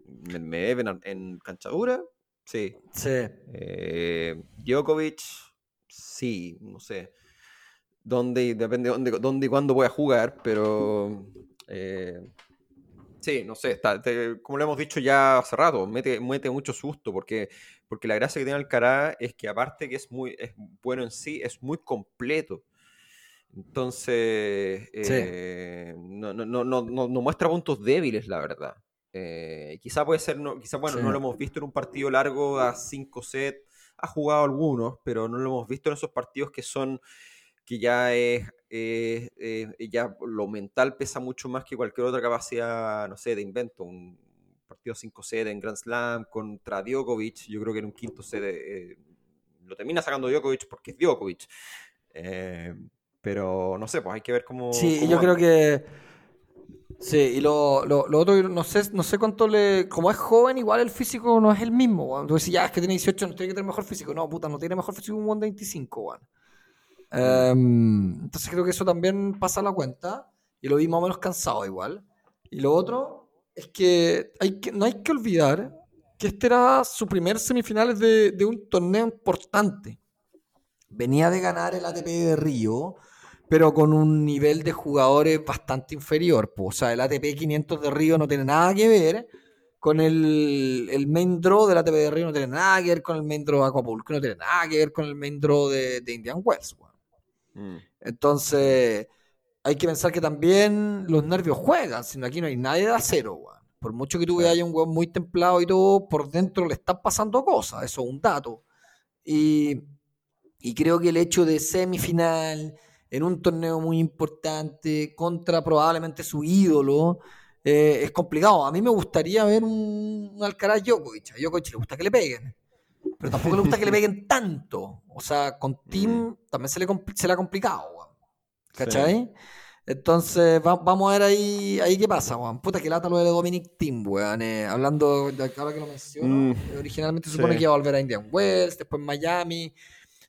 ¿Me deben en canchadura? Sí. Sí. Eh, Djokovic sí, no sé. Dónde, depende de dónde, y cuándo voy a jugar, pero. Eh, sí, no sé, está, como lo hemos dicho ya hace rato, mete, mete mucho susto, porque, porque la gracia que tiene Alcaraz es que, aparte que es muy es bueno en sí, es muy completo. Entonces, eh, no, no, no, no, muestra puntos débiles, la verdad. Eh, quizá puede ser, no, quizá, bueno, no lo hemos visto en un partido largo a 5 sets ha jugado algunos, pero no lo hemos visto en esos partidos que son que ya es ya lo mental pesa mucho más que cualquier otra capacidad, no sé, de invento. Un partido 5 set en Grand Slam contra Djokovic, yo creo que en un quinto set eh, lo termina sacando Djokovic porque es Djokovic. Eh, pero no sé, pues hay que ver cómo. Sí, yo creo que Sí, y lo, lo, lo, otro, no sé, no sé cuánto le. Como es joven, igual el físico no es el mismo, Tú decís, ya, es que tiene 18, no tiene que tener mejor físico. No, puta, no tiene mejor físico un buen 25, weón. Em, entonces creo que eso también pasa a la cuenta. Y lo vi más o menos cansado igual. Y lo otro es que, hay que no hay que olvidar que este era su primer semifinales de, de un torneo importante. Venía de ganar el ATP de Río pero con un nivel de jugadores bastante inferior. Pues. O sea, el ATP 500 de Río no tiene nada que ver con el, el main draw del ATP de Río, no tiene nada que ver con el main draw de Acapulco, no tiene nada que ver con el main draw de, Indian Wells. Mm. Entonces, hay que pensar que también los nervios juegan, sino aquí no hay nadie de acero. Por mucho que tú veas un weón muy templado y todo, por dentro le están pasando cosas, eso es un dato. Y, y creo que el hecho de semifinal en un torneo muy importante contra probablemente su ídolo, eh, es complicado. A mí me gustaría ver un, Alcaraz Djokovic. A Djokovic le gusta que le peguen, pero tampoco le gusta que le peguen tanto. O sea, con Tim mm. también se le, se le ha complicado, ¿cachai? Entonces, vamos a ver ahí, ahí qué pasa, weón. Puta, que lata lo de Dominic Tim, weón. Eh, hablando, de ahora que lo menciono, mm, originalmente se supone que iba a volver a Indian Wells, después Miami.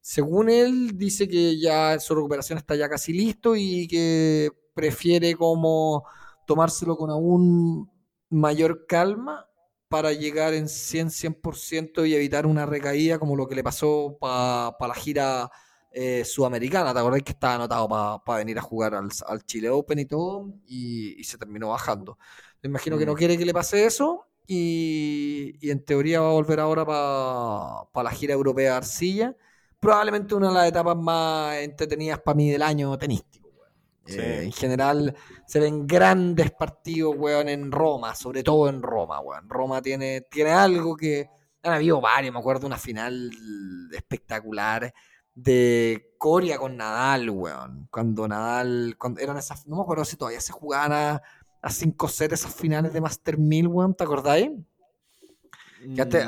Según él, dice que ya su recuperación está ya casi listo y que prefiere como tomárselo con aún mayor calma para llegar en 100-100% y evitar una recaída como lo que le pasó para la gira eh, sudamericana. ¿Te acordás que estaba anotado para venir a jugar al, Chile Open y todo? Y, se terminó bajando. Me imagino que no mm. quiere que le pase eso y, en teoría va a volver ahora para la gira europea Arcilla probablemente una de las etapas más entretenidas para mí del año tenístico. Eh, en general se ven grandes partidos, weón, en Roma, sobre todo en Roma, weón. Roma tiene, tiene algo que... Han habido varios, me acuerdo una final espectacular de Coria con Nadal, weón. Cuando Nadal, cuando eran esas, no me acuerdo si todavía se jugaban a 5 sets esas finales de Master 1000, weón, ¿te acordáis?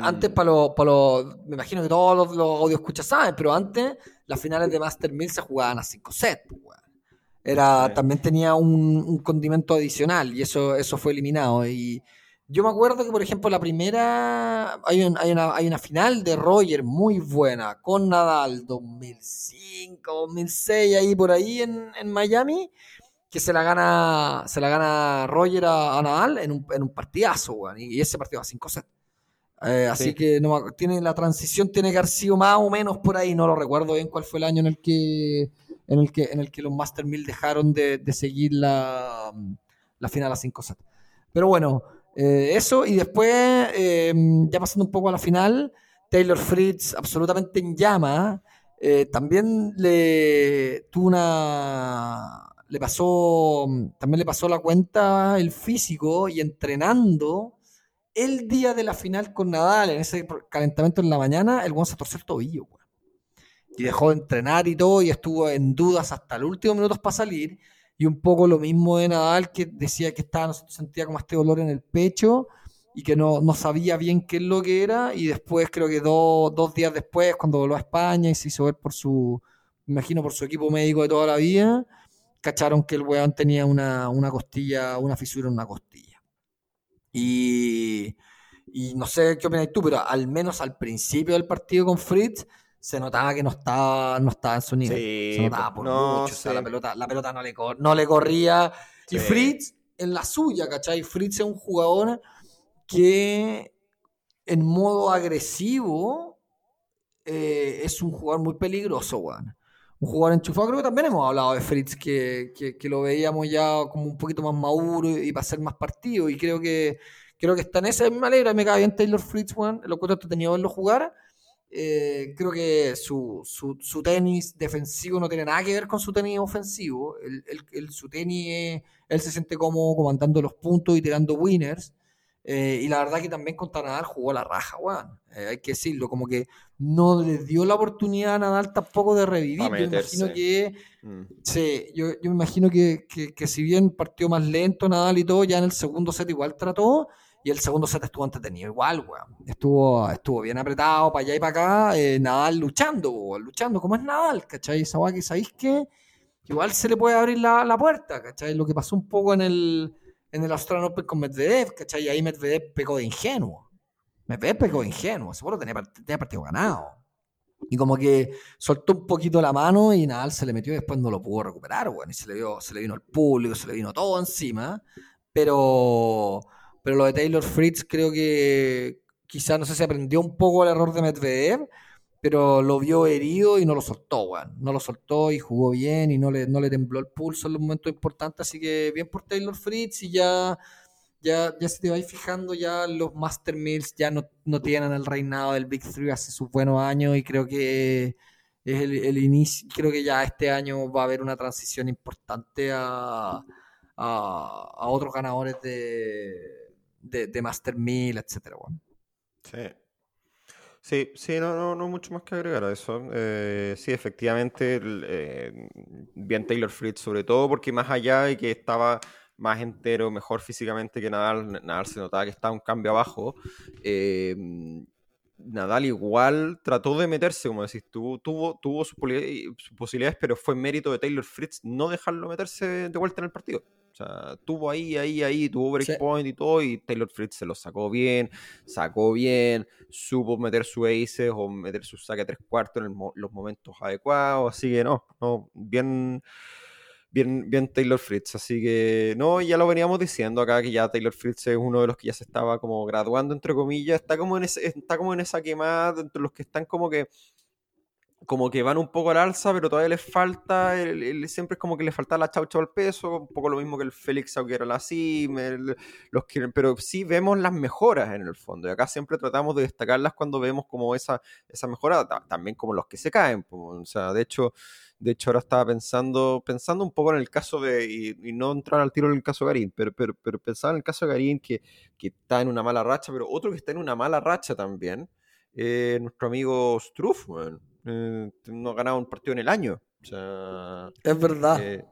Antes, para los, me imagino que todos los, los audio escuchas saben, pero antes las finales de Master 1000 se jugaban a 5 sets. Pues, Era, También tenía un, condimento adicional y eso, eso fue eliminado. Y yo me acuerdo que, por ejemplo, la primera, hay, hay, una, hay una final de Roger muy buena con Nadal 2005, 2006, ahí por ahí en, en Miami que se la gana se la gana Roger a, Nadal en un, en un partidazo, y, ese partido a 5 sets. Eh, así que no, tiene la transición tiene que haber sido más o menos por ahí, no lo recuerdo bien cuál fue el año en el que en el que en el que los Master 1000 dejaron de, seguir la, la, final a 5 sets. Pero bueno, eh, eso y después eh, ya pasando un poco a la final, Taylor Fritz absolutamente en llama, también le tuvo una le pasó también le pasó la cuenta el físico y entrenando el día de la final con Nadal, en ese calentamiento en la mañana, el buen se torció el tobillo, Y dejó de entrenar y todo, y estuvo en dudas hasta el último minutos para salir. Y un poco lo mismo de Nadal, que decía que estaba, sentía como este dolor en el pecho y que no, sabía bien qué es lo que era. Y después, creo que dos días después, cuando volvió a España y se hizo ver por su, imagino, por su equipo médico de toda la vida, cacharon que el weón tenía una, una costilla, una fisura en una costilla. Y, no sé qué opinas tú, pero al menos al principio del partido con Fritz se notaba que no estaba, no estaba en su nivel. se notaba por mucho. la pelota, la pelota no le, no le corría. Y Fritz en la suya, ¿cachai? Fritz es un jugador que en modo agresivo eh, es un jugador muy peligroso, weón un jugador enchufado. Creo que también hemos hablado de Fritz, que, que, lo veíamos ya como un poquito más maduro y, para hacer más partido. Y creo que creo que está en esa. Me alegra, me cae bien Taylor Fritz, Juan. Lo que tenido verlo jugar. Eh, creo que su, su, su, tenis defensivo no tiene nada que ver con su tenis ofensivo. El, el, su tenis, él se siente como comandando los puntos y tirando winners. Eh, y la verdad que también contra Nadal jugó la raja, weón. Eh, hay que decirlo, como que no le dio la oportunidad a Nadal tampoco de revivir. Yo me imagino que, mm. sí, yo, yo, me imagino que, que, si bien partió más lento Nadal y todo, ya en el segundo set igual trató. Y el segundo set estuvo entretenido igual, weón. Estuvo, estuvo bien apretado para allá y para acá. Eh, Nadal luchando, luchando como es Nadal, ¿cachai? Esa que sabéis que igual se le puede abrir la, la puerta, ¿cachai? Lo que pasó un poco en el en el Australian con Medvedev, ¿cachai? Y ahí Medvedev pegó de ingenuo. Medvedev pegó de ingenuo, seguro tenía, tenía partido ganado. Y como que soltó un poquito la mano y Nadal se le metió y después no lo pudo recuperar, bueno, y se le, vio, se le vino el público, se le vino todo encima. Pero, pero lo de Taylor Fritz creo que quizás, no sé si aprendió un poco el error de Medvedev, pero lo vio herido y no lo soltó, weón. No lo soltó y jugó bien y no le, no le tembló el pulso en los momentos importantes, así que bien por Taylor Fritz y ya, ya, ya se te vais fijando, ya los Master Mills ya no, no tienen el reinado del Big Three hace sus buenos años y creo que es el, inicio, creo que ya este año va a haber una transición importante a, a, otros ganadores de, de, Master Mill, etcétera, weón. Sí. Sí, sí, no, no, no mucho más que agregar a eso. Eh, sí, efectivamente, eh, bien Taylor Fritz sobre todo, porque más allá de que estaba más entero, mejor físicamente que Nadal, Nadal se notaba que estaba un cambio abajo. Eh, Nadal igual trató de meterse, como decís tú, tuvo, tuvo sus, posibilidades, pero fue mérito de Taylor Fritz no dejarlo meterse de vuelta en el partido. O sea, tuvo ahí, ahí, ahí, tuvo breakpoint y todo, y Taylor Fritz se lo sacó bien, sacó bien, supo meter su aces o meter su saque a tres cuartos en los momentos adecuados, así que no, no, bien, bien, bien Taylor Fritz, así que no, ya lo veníamos diciendo acá que ya Taylor Fritz es uno de los que ya se estaba como graduando, entre comillas, está como en, ese, está como en esa quemada entre los que están como que como que van un poco al alza, pero todavía les falta, siempre es como que le falta la chau al peso, un poco lo mismo que el Félix Auguera la Sim, los que, pero sí vemos las mejoras en el fondo, y acá siempre tratamos de destacarlas cuando vemos como esa, esa mejora, también como los que se caen, o sea, de hecho, de hecho ahora estaba pensando, pensando un poco en el caso de, y, no entrar al tiro en el caso de Garín, pero, pero, pero pensaba en el caso de Garín que, que está en una mala racha, pero otro que está en una mala racha también, eh, nuestro amigo Struff, eh, no ha ganado un partido en el año. es verdad. Eh,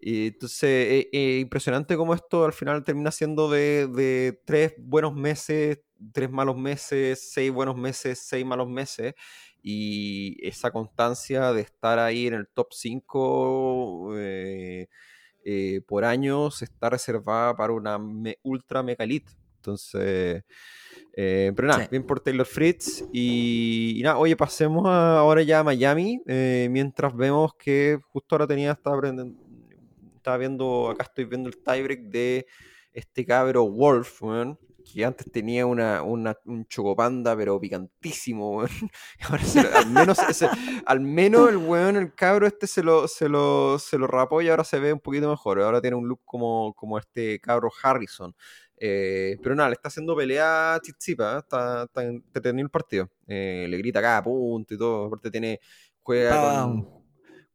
y entonces, eh, impresionante como esto al final termina siendo de, tres buenos meses, tres malos meses, seis buenos meses, seis malos meses. Y esa constancia de estar ahí en el top 5 por años está reservada para una ultra mega elite. Entonces, eh, pero nada, bien por Taylor Fritz. Y, nada, oye, pasemos ahora ya a Miami. Eh, mientras vemos que justo ahora tenía, estaba, estaba viendo, acá estoy viendo el tiebreak de este cabro Wolf, que antes tenía una, un chocopanda, pero picantísimo, al, menos al menos el weón, el cabro este se lo, se lo, se lo rapó y ahora se ve un poquito mejor. Ahora tiene un look como, como este cabro Harrison. Eh, pero nada, le está haciendo pelea a Chichipa, ¿eh? está, está entretenido el partido. Eh, le grita cada punto y todo. Aparte tiene, juega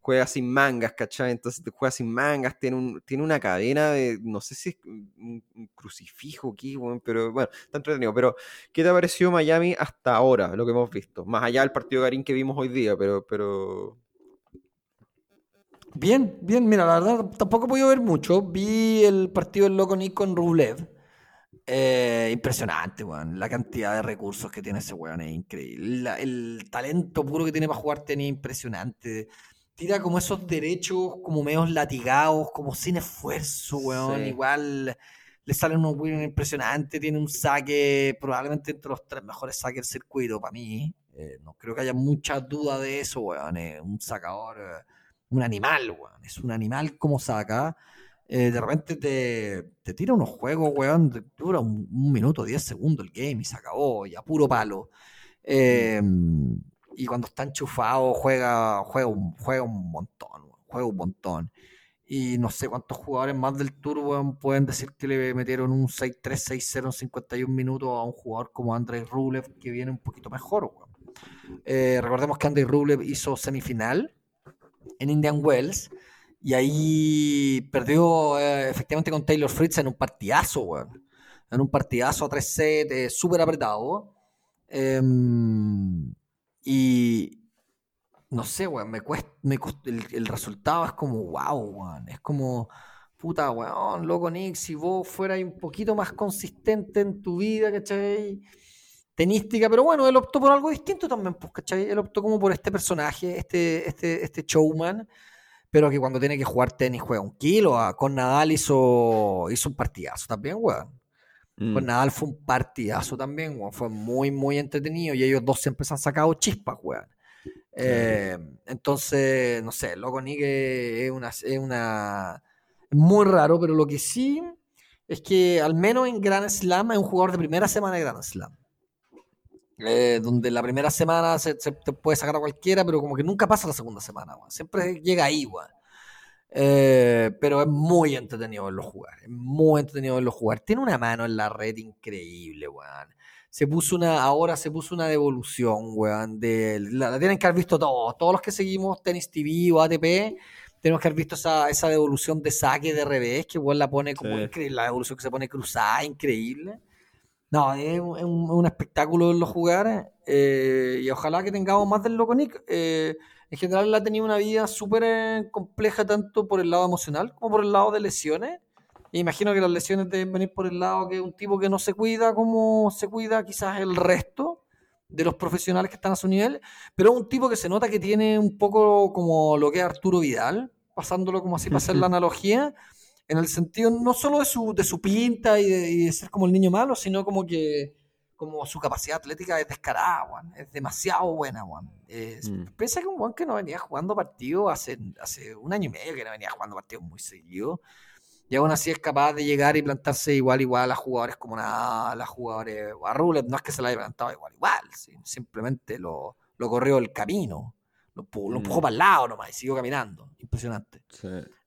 juega sin mangas, ¿cachai? Entonces juega sin mangas, tiene, un, tiene una cadena de, no sé si es un, crucifijo aquí, pero bueno, está entretenido. Pero, ¿qué te ha parecido Miami hasta ahora, lo que hemos visto? Más allá del partido Garín que vimos hoy día, pero... pero... Bien, bien, mira, la verdad tampoco he podido ver mucho. Vi el partido del Loco Nick con Rublev. Eh, impresionante, weón. La cantidad de recursos que tiene ese weón es increíble. el talento puro que tiene para jugar tiene impresionante. Tira como esos derechos como medios latigados, como sin esfuerzo, weón. Igual le salen unos weón impresionantes. Tiene un saque, probablemente entre los tres mejores saques del circuito para mí. Eh, no creo que haya mucha duda de eso, weón. Es un sacador, eh, un animal, weón. Es un animal como saca. Eh, de repente te, tira unos juegos, weón, dura un, minuto, diez segundos el game y se acabó, y a puro palo. Y cuando está enchufado, juega, juega, un, juega un montón, juega un montón. Y no sé cuántos jugadores más del Tour weón, pueden decir que le metieron un 6-3, 6-0 en 51 minutos a un jugador como Andrei Rublev, que viene un poquito mejor. Eh, recordemos que Andrei Rublev hizo semifinal en Indian Wells y ahí perdió eh, efectivamente con Taylor Fritz en un partidazo, weón. En un partidazo a 3 sets, eh, súper apretado. Em, y no sé, weón, me cuesta, el, resultado es como, wow, weón. Es como, puta, weón, loco Nick, si vos fueras un poquito más consistente en tu vida, ¿cachai? Tenística, pero bueno, él optó por algo distinto también, pues, ¿cachai? Él optó como por este personaje, este, este, este showman pero que cuando tiene que jugar tenis juega un kilo. Ah, con Nadal hizo, hizo un partidazo también, weón. Con mm. Nadal fue un partidazo también, weón. Fue muy, muy entretenido y ellos dos siempre se han sacado chispas, weón. Eh, entonces, no sé, loco Nick es una, es una. Muy raro, pero lo que sí es que al menos en Grand Slam es un jugador de primera semana de Grand Slam. Eh, donde la primera semana se, te puede sacar a cualquiera, pero como que nunca pasa la segunda semana, Siempre llega ahí, weón. Eh, pero es muy entretenido verlo jugar. Es muy entretenido verlo jugar. Tiene una mano en la red increíble, weón. Se puso una, ahora se puso una devolución, weón. De, la, tienen que haber visto todos. Todos los que seguimos Tennis TV o ATP, tenemos que haber visto esa, esa devolución de saque de revés, que weón la pone como increíble. La devolución que se pone cruzada, increíble. No, es un, espectáculo verlo jugar. Eh, y ojalá que tengamos más del Loco Nick. Eh, en general ha tenido una vida súper eh, compleja tanto por el lado emocional como por el lado de lesiones. E imagino que las lesiones deben venir por el lado que un tipo que no se cuida como se cuida quizás el resto de los profesionales que están a su nivel, pero un tipo que se nota que tiene un poco como lo que es Arturo Vidal, pasándolo como así para hacer la analogía, en el sentido no solo de su, de su pinta y de, y de ser como el niño malo, sino como que como su capacidad atlética es descarada, Es demasiado buena, Juan. Mm. Piensa que un Juan que no venía jugando partidos hace, hace un año y medio que no venía jugando partidos muy seguidos. Y aún así es capaz de llegar y plantarse igual igual a jugadores como nada, a jugadores a Rulet, no es que se la haya plantado igual igual, simplemente lo, lo corrió el camino, lo, empujó mm. para el lado nomás y siguió caminando, impresionante.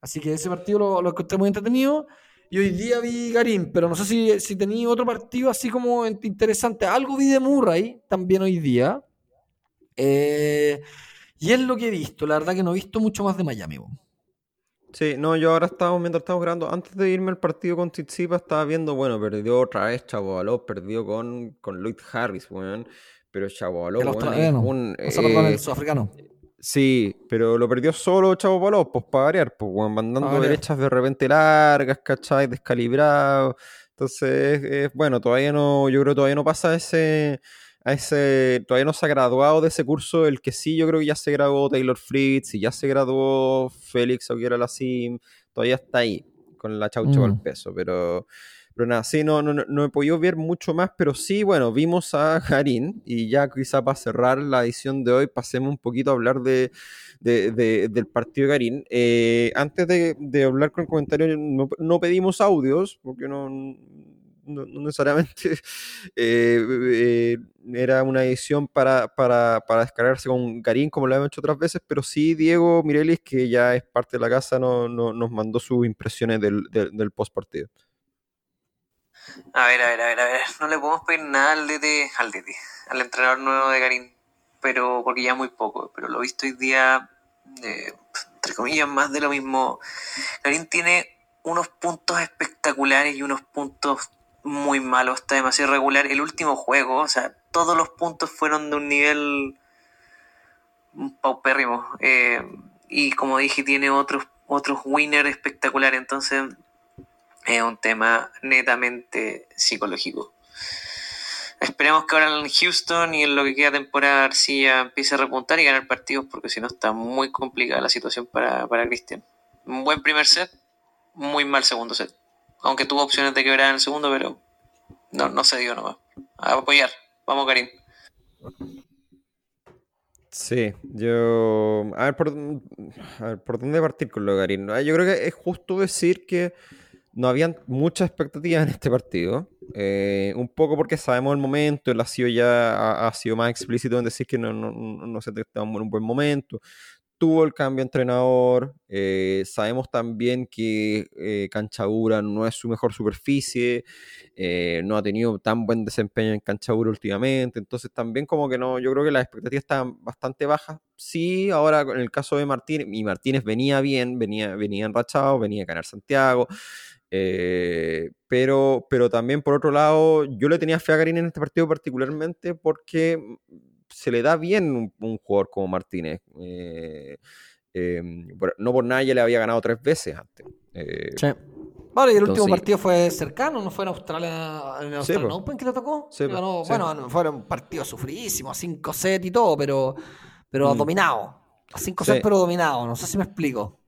Así que ese partido lo, lo encontré muy entretenido. Y hoy día vi Garín, pero no sé si, si tenía otro partido así como interesante. Algo vi de Murray también hoy día. Eh, y es lo que he visto. La verdad que no he visto mucho más de Miami. Sí, no, yo ahora estaba, mientras estábamos grabando, antes de irme al partido con Tsitsipas, estaba viendo, bueno, perdió otra vez Chavo perdió con, con Lloyd Harris, weón. Pero el australiano. Un, o sea, perdón, el eh, sudafricano. Sí, pero lo perdió solo Chavo Palop, pues para variar, pues mandando derechas de repente largas, ¿cachai? Descalibrado. Entonces, bueno, todavía no, yo creo que todavía no pasa ese, a ese, todavía no se ha graduado de ese curso, el que sí, yo creo que ya se graduó Taylor Fritz y ya se graduó Félix Auguera Lassim, todavía está ahí, con la chaucha al mm. peso, pero pero nada, sí, no, no, no, he podido ver mucho más, pero sí, bueno, vimos a Garín y ya quizá para cerrar la edición de hoy pasemos un poquito a hablar de, del partido de Garín. Eh, antes de, hablar con el comentario, no, pedimos audios, porque no, no, necesariamente eh, eh, era una edición para, para, para, descargarse con Garín como lo hemos hecho otras veces, pero sí Diego Mirelis, que ya es parte de la casa, no, nos mandó sus impresiones del, del post partido. A ver, a ver, a ver, a ver. No le podemos pedir nada al DT, al DT, al entrenador nuevo de Garín, pero porque ya muy poco. Pero lo visto hoy día, eh, entre comillas, más de lo mismo. Garín tiene unos puntos espectaculares y unos puntos muy malos. Está demasiado irregular. El último juego, o sea, todos los puntos fueron de un nivel paupérrimo. Eh, y como dije, tiene otros, otros winners espectaculares. Entonces es un tema netamente psicológico. Esperemos que ahora en Houston y en lo que queda temporada García empiece a repuntar y ganar partidos porque si no está muy complicada la situación para, para Cristian. Un buen primer set, muy mal segundo set. Aunque tuvo opciones de quebrar en el segundo, pero no, no se dio nomás. A apoyar. Vamos, Karim. Sí, yo. A ver, por, a ver, ¿por dónde partir con lo de Garín? Yo creo que es justo decir que no habían muchas expectativas en este partido. Eh, un poco porque sabemos el momento, él ha sido ya ha, sido más explícito en decir que no, no, no se estaba en un buen momento. Tuvo el cambio de entrenador. Eh, sabemos también que eh, Canchadura no es su mejor superficie. no ha tenido tan buen desempeño en Canchadura últimamente. Entonces también como que no, yo creo que las expectativas están bastante bajas. Sí, ahora en el caso de Martínez, y Martínez venía bien, venía, venía enrachado, venía a ganar Santiago. Eh, pero, pero también, por otro lado, yo le tenía fe a Garín en este partido particularmente porque mm, se le da bien un, jugador como Martínez. Eh, em, no por nadie le había ganado tres veces antes. Eh, sí. Vale, y el último partido fue cercano, no fue en Australia, en Australia Open que le tocó. bueno, fue un partido sufridísimo, a 5 sets y todo, pero, pero mm. dominado. A 5 sets, pero dominado. No sé si me explico.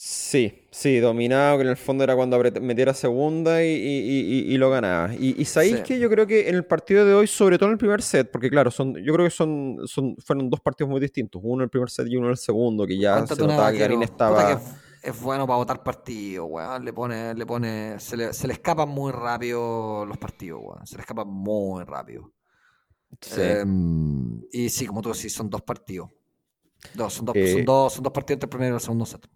Sí, sí, dominado, que en el fondo era cuando metiera segunda y, lo ganaba. Y, sabéis que yo creo que en el partido de hoy, sobre todo en el primer set, porque claro, son, yo creo que son, son fueron dos partidos muy distintos, uno en el primer set y uno en el segundo, que ya se notaba que Garín estaba... es bueno para votar partidos, weón. Le pone, le pone, se le, se le escapan muy rápido los partidos, weón. Se le escapan muy rápido. Em, y sí, como tú decís, son dos partidos. Dos, son, dos, son, Eh, dos, son dos partidos entre el primero y el segundo set.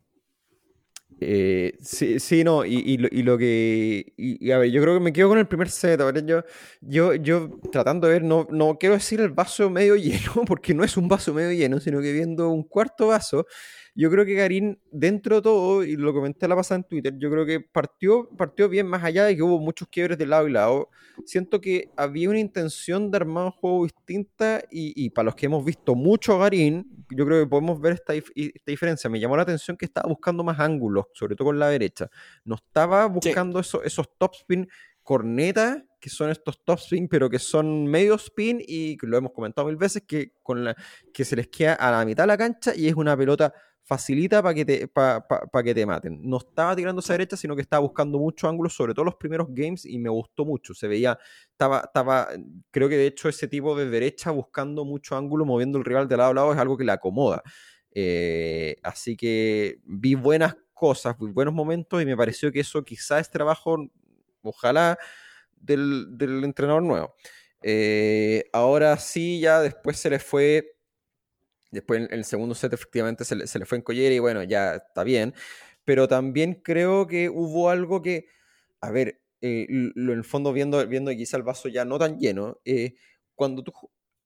Eh, sí, sí, no, y, lo, que. A ver, yo creo que me quedo con el primer set. A ver, yo, yo, yo tratando de ver, no, no quiero decir el vaso medio lleno, porque no es un vaso medio lleno, sino que viendo un cuarto vaso, yo creo que Garín, dentro de todo, y lo comenté la pasada en Twitter, yo creo que partió, partió bien, más allá de que hubo muchos quiebres de lado y lado. Siento que había una intención de armar un juego distinta, y, y para los que hemos visto mucho a Garín, yo creo que podemos ver esta, esta diferencia. Me llamó la atención que estaba buscando más ángulos, sobre todo con la derecha. No estaba buscando eso- esos top spin cornetas, que son estos top spin, pero que son medio spin y lo hemos comentado mil veces, que, con la, que se les queda a la mitad de la cancha y es una pelota facilita para que, te, pa- pa- pa que te maten. No estaba tirando esa derecha, sino que estaba buscando muchos ángulos, sobre todo los primeros games, y me gustó mucho. Se veía, estaba, estaba, creo que de hecho ese tipo de derecha buscando mucho ángulo, moviendo el rival de lado a lado, es algo que le acomoda. Eh, así que vi buenas cosas, vi buenos momentos, y me pareció que eso quizás es trabajo, ojalá, del, del entrenador nuevo. Eh, ahora sí, ya después se le fue Después en el segundo set efectivamente se le, fue en collera y bueno, ya está bien. Pero también creo que hubo algo que, a ver, eh, lo, en el fondo viendo, viendo quizá el vaso ya no tan lleno, eh, cuando tú,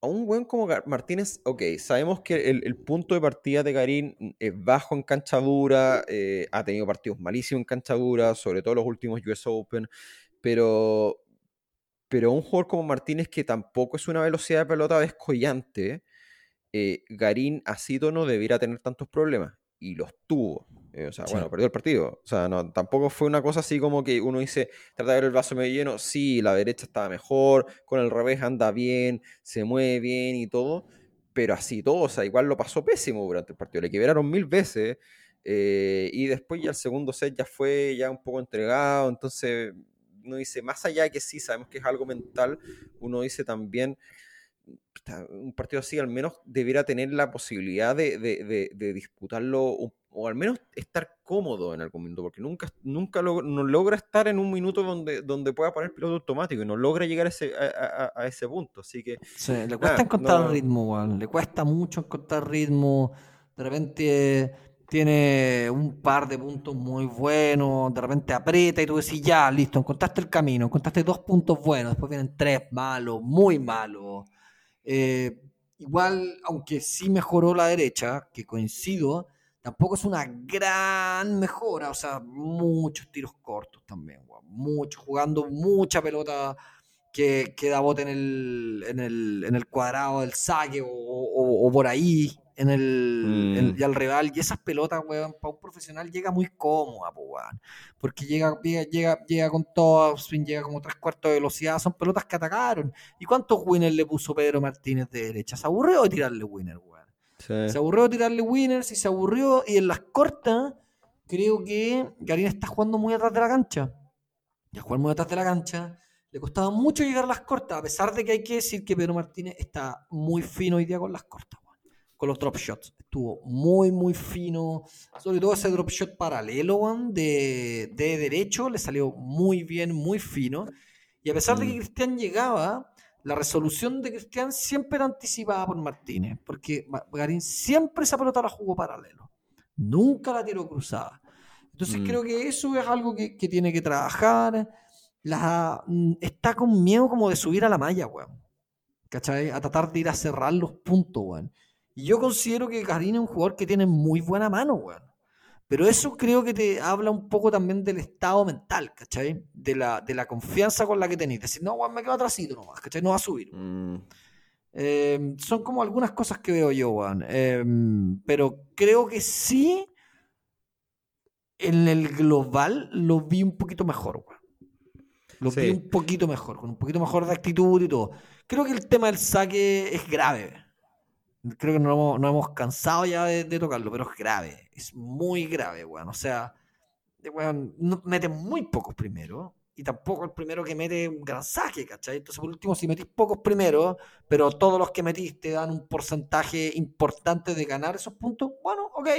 a un buen como Martínez, ok, sabemos que el, punto de partida de Garín es bajo en cancha dura, eh, ha tenido partidos malísimos en cancha dura, sobre todo los últimos US Open, pero, pero un jugador como Martínez que tampoco es una velocidad de pelota descollante, eh, Garín así no debiera tener tantos problemas. Y los tuvo. Eh, o sea, Sí. bueno, perdió el partido. O sea, no, tampoco fue una cosa así como que uno dice, trata de ver el vaso medio lleno. Sí, la derecha estaba mejor, con el revés anda bien, se mueve bien y todo. Pero así todo, o sea, igual lo pasó pésimo durante el partido. Le quebraron mil veces. eh, y después ya el segundo set ya fue ya un poco entregado. Entonces, uno dice, más allá de que sí, sabemos que es algo mental, uno dice también un partido así al menos debiera tener la posibilidad de, de- de- de disputarlo o, o al menos estar cómodo en algún minuto, porque nunca, nunca no logra estar en un minuto donde, donde pueda poner piloto automático y no logra llegar a ese, a, a- a ese punto. Así que Sí, le cuesta encontrar no. ritmo, weón. Le cuesta mucho encontrar ritmo. De repente tiene un par de puntos muy buenos. De repente aprieta y tú decís, ya, listo, encontraste el camino, encontraste dos puntos buenos. Después vienen tres malos, muy malos. Eh, igual, aunque sí mejoró la derecha, que coincido, tampoco es una gran mejora. O sea, muchos tiros cortos también. Mucho, jugando mucha pelota que, que da bote en el, en, el, en el cuadrado del saque o, o- o por ahí en el, en- Mm. y al rival. Y esas pelotas, weón, para un profesional llega muy cómoda, po, weón. Porque llega, llega, llega, con todo, llega como tres cuartos de velocidad. Son pelotas que atacaron. ¿Y cuántos winners le puso Pedro Martínez de derecha? ¿Se aburrió de tirarle winner, weón? sí. Se aburrió de tirarle winners y se aburrió. Y en las cortas, creo que Garín está jugando muy atrás de la cancha. Y al jugar muy atrás de la cancha, le costaba mucho llegar a las cortas, a pesar de que hay que decir que Pedro Martínez está muy fino hoy día con las cortas. Con los drop shots. Estuvo muy, muy fino. Sobre todo ese drop shot paralelo weón, de, de derecho le salió muy bien, muy fino. Y a pesar de que Mm. Cristian llegaba, la resolución de Cristian siempre era anticipada por Martínez, porque Garín siempre esa pelota la jugó paralelo. Nunca la tiró cruzada. Entonces Mm. creo que eso es algo que, que tiene que trabajar. La, mm, está con miedo como de subir a la malla, weón. ¿Cachai? A tratar de ir a cerrar los puntos, weón. Y yo considero que Garín es un jugador que tiene muy buena mano, weón. Pero eso creo que te habla un poco también del estado mental, ¿cachai? De la, de la confianza con la que tenés. Decir, no, weón, me quedo atrásito nomás, ¿cachai? No va a subir. Mm, Eh, son como algunas cosas que veo yo, weón. Eh, pero creo que sí, en el global lo vi un poquito mejor, weón. Lo vi un poquito mejor, con un poquito mejor de actitud y todo. Creo que el tema del saque es grave. Creo que no hemos, no hemos cansado ya de, de tocarlo, pero es grave. Es muy grave, weón. O sea, weón, no- mete muy pocos primeros. Y tampoco el primero que mete un gran saque, ¿cachai? Entonces, por último, si metís pocos primeros, pero todos los que metís te dan un porcentaje importante de ganar esos puntos, bueno, ok.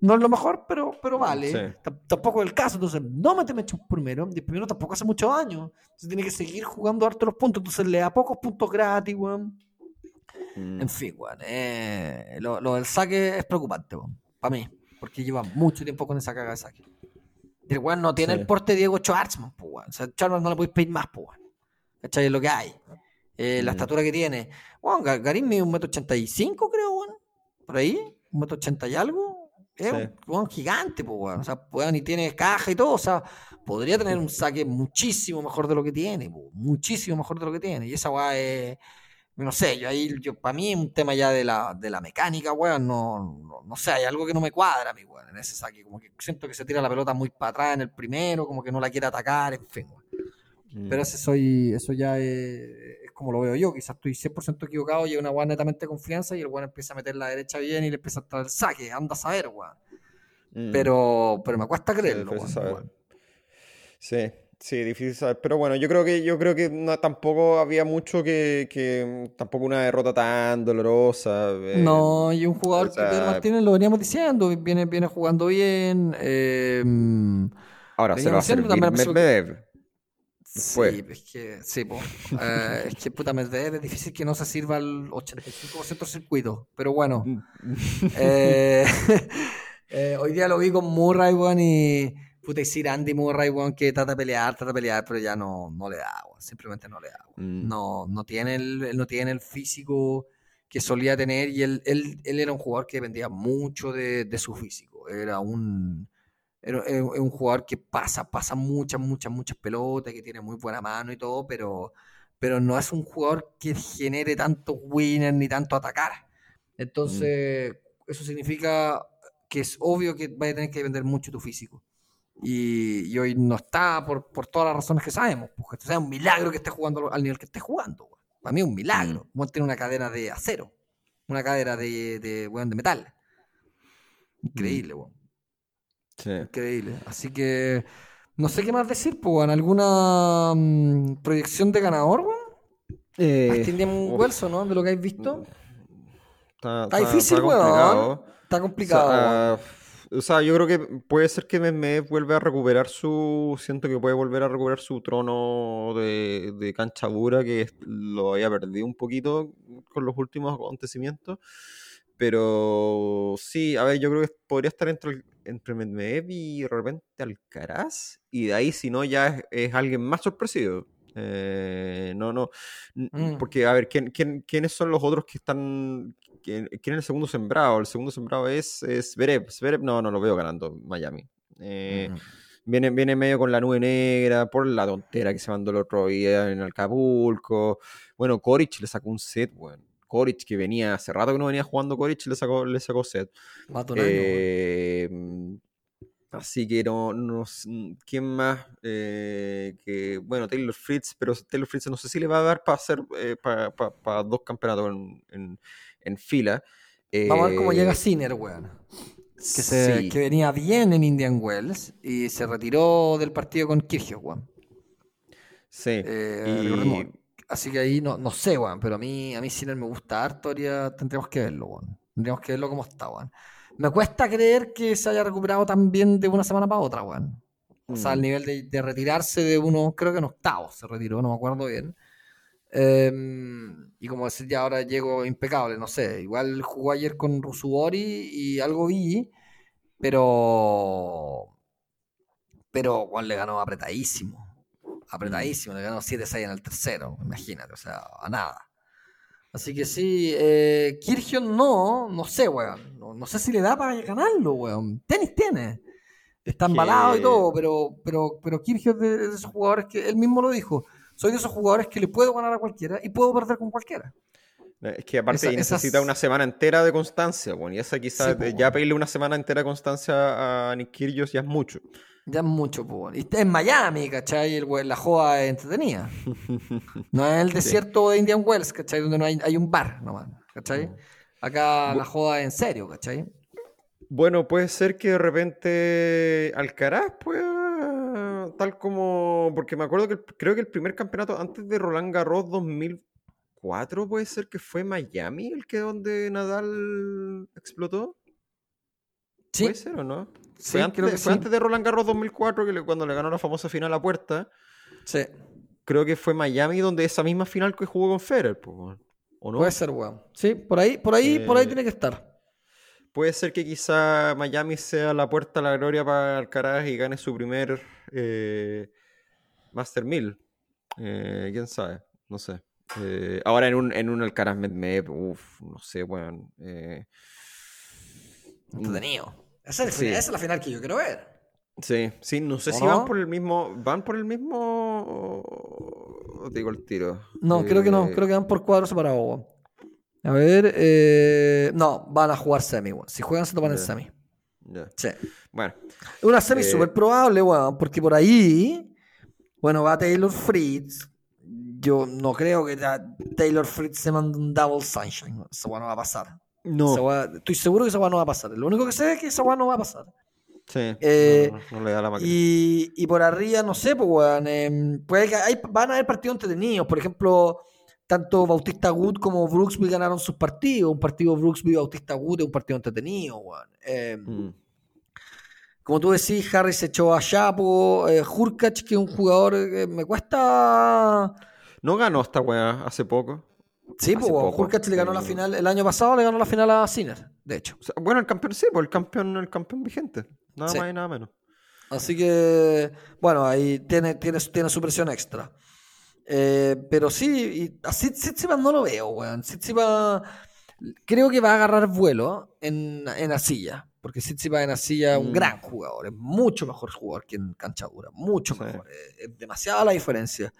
No es lo mejor, pero, pero vale. Tampoco es el caso. Entonces, no me te un primero. Y el primero tampoco hace muchos años. Entonces, tiene que seguir jugando harto los puntos. Entonces, le da pocos puntos gratis, weón. Mm. En fin, weón. Eh, lo, del saque es preocupante, weón. Para mí. Porque lleva mucho tiempo con esa caga de saque. El weón no tiene el porte de Diego Schwartzman, pues, weón. O sea, Schwartzman no le podéis pedir más, pues, weón. ¿Cachai? Es lo que hay. Eh, la mm. estatura que tiene. Weón, Garín mide un metro ochenta y cinco, creo, weón. Por ahí. Un metro ochenta y algo es un gigante, pues, O sea, weón, y tiene caja y todo. O sea, podría tener un saque muchísimo mejor de lo que tiene, muchísimo mejor de lo que tiene. Y esa weá es. No sé, yo ahí, yo, para mí es un tema ya de la, de la mecánica, weón. No, no, sé, hay algo que no me cuadra, mi weón, en ese saque. Como que siento que se tira la pelota muy para atrás en el primero, como que no la quiere atacar, en fin, Pero mm. ese soy, eso ya es, como lo veo yo, quizás estoy 100% equivocado, llega una weá netamente confianza y el weón empieza a meter la derecha bien y le empieza a entrar el saque, anda a saber, weón. Mm. Pero, pero me cuesta creerlo, sí, Sí, difícil saber. Pero bueno, yo creo que yo creo que tampoco había mucho que, que, Tampoco una derrota tan dolorosa. Eh, no, y un jugador que Pedro Martínez lo veníamos diciendo, viene, viene jugando bien. Eh, ahora se va a Medvedev. Sí, es que, sí, eh, es que puta Medvedev es difícil que no se sirva al 85% del circuito, pero bueno. Mm. Eh, eh, hoy día lo vi con Murray, weón, y puta, y Andy Murray, weón, que trata de pelear, trata de pelear, pero ya no, no le da, weón, simplemente no le da. Mm. No, no tiene el, no tiene el físico que solía tener y él, él, él era un jugador que dependía mucho de, de su físico. Era un es un jugador que pasa, pasa muchas, muchas, muchas pelotas, que tiene muy buena mano y todo, pero, pero no es un jugador que genere tantos winners ni tanto atacar. Entonces, mm. eso significa que es obvio que vaya a tener que vender mucho tu físico. Y, hoy no está por, por, todas las razones que sabemos. Porque sea un milagro que esté jugando al nivel que esté jugando. Para mí es un milagro. Mm. tiene una cadera de acero. Una cadera de, de, de metal. Mm. Increíble, mm. Increíble. Así que no sé qué más decir, pues, ¿alguna mm, proyección de ganador, weón? Eh, Indian Wells, ¿no? De lo que habéis visto. Está, difícil, weón. Está complicado. O sea, yo creo que puede ser que Mehmet vuelva a recuperar su. Siento que puede volver a recuperar su trono de, de cancha dura, que lo había perdido un poquito con los últimos acontecimientos. Pero sí, a ver, yo creo que podría estar entre, entre Medvedev y de repente Alcaraz. Y de ahí, si no, ya es, alguien más sorpresivo. Eh, no, no. Mm. Porque, a ver, ¿quién, quiénes son los otros que están. ¿Quién, es el segundo sembrado? El segundo sembrado es, es Zverev. no, no lo veo ganando Miami. Eh, viene, viene medio con la nube negra por la tontera que se mandó el otro día en Acapulco. Bueno, Coric le sacó un set, bueno. Coric, que venía hace rato que no venía jugando Coric, le sacó, le sacó set. Eh, así que no, no ¿quién más? Eh, que, bueno, Taylor Fritz, pero Taylor Fritz no sé si le va a dar para hacer eh, para, dos campeonatos en, fila. Vamos a ver cómo llega Sinner, weón. Que, que, venía bien en Indian Wells y se retiró del partido con Kirchhoff, weón. Sí. y, Así que ahí no, no sé, weón, pero a mí, a mí Sinner me gusta harto, tendríamos que verlo, weón. Tendríamos que verlo como está, weón. Me cuesta creer que se haya recuperado tan bien de una semana para otra, weón. O sea, al mm. nivel de, retirarse de uno, creo que en octavo se retiró, no me acuerdo bien. Em, y como decir, ya ahora llego impecable, no sé. Igual jugó ayer con Rusubori y algo vi, pero. Pero, Juan le ganó apretadísimo apretadísimo, le ganó 7-6 en el tercero, imagínate, o sea, a nada. Así que sí, eh, no, no sé, weón. No, sé si le da para ganarlo, weón. Tenis tiene. Está embalado y todo, pero, pero, pero Kirgios es de, esos jugadores que él mismo lo dijo. Soy de esos jugadores que le puedo ganar a cualquiera y puedo perder con cualquiera. Es que aparte necesita una semana entera de constancia, bueno, y esa quizás ya pedirle una semana entera de constancia a Nick Kyrgios ya es mucho. Ya es mucho, pues. Y está en Miami, ¿cachai? El, la joda es entretenida. No es el desierto de Indian Wells, ¿cachai? Donde no hay, hay un bar nomás, ¿cachai? Mm. Acá la joda es en serio, ¿cachai? Bueno, puede ser que de repente Alcaraz pueda, tal como, porque me acuerdo que creo que el primer campeonato antes de Roland Garros 2004 puede ser que fue Miami el que donde Nadal explotó. ¿Sí? ¿Puede ser o no? fue, antes, de, antes de Roland Garros 2004, que cuando le ganó la famosa final a puerta. Sí. Creo que fue Miami donde esa misma final que jugó con Federer, ¿o no? Puede ser, weón. Sí, por ahí, por ahí, por ahí eh, tiene que estar. Puede ser que quizá Miami sea la puerta a la gloria para Alcaraz y gane su primer eh, Master 1000. Eh, ¿Quién sabe? No sé. ahora en un, en un Alcaraz Medvedev, uff, no sé, weón. Bueno, Entretenido. Esa es, la final que yo quiero ver. Sí, sí, no sé si van por el mismo. ¿Van por el mismo? digo el tiro. No, creo que no, eh, creo que van por cuadros separados. A ver, eh, no, van a jugar semi, Si juegan se toman el semi. Sí. Bueno. Una semi eh, súper probable, weón, porque por ahí, bueno, va Taylor Fritz. Yo no creo que Taylor Fritz se mande un double sunshine. Eso no va a pasar. No. estoy seguro que esa no va a pasar. Lo único que sé es que esa no va a pasar. Sí. Eh, no, le da la. Y, y, por arriba, no sé, pues, weón. Em, puede que hay, van a haber partidos entretenidos. Por ejemplo, tanto Bautista Wood como Brooksby ganaron sus partidos. Un partido Brooksby-Bautista Wood es un partido entretenido, weón. Em, mm. Como tú decís, Harris se echó a Chapo. Eh, Hurkacz, que es un jugador que me cuesta. No ganó esta weá hace poco. Sí, pues Hurkacz le ganó la final, el año pasado le ganó la final a Sinner, de hecho. bueno, el campeón sí, pues el campeón, el campeón vigente. Nada más y nada menos. Así que, bueno, ahí tiene, tiene, tiene su presión extra. Eh, pero sí, y a Tsitsipas no lo veo, weón. Tsitsipas creo que va a agarrar vuelo en, en Asilla. Porque Tsitsipas en Asilla es un mm. gran jugador, es mucho mejor jugador que en cancha dura, mucho mejor. Es, demasiada la diferencia.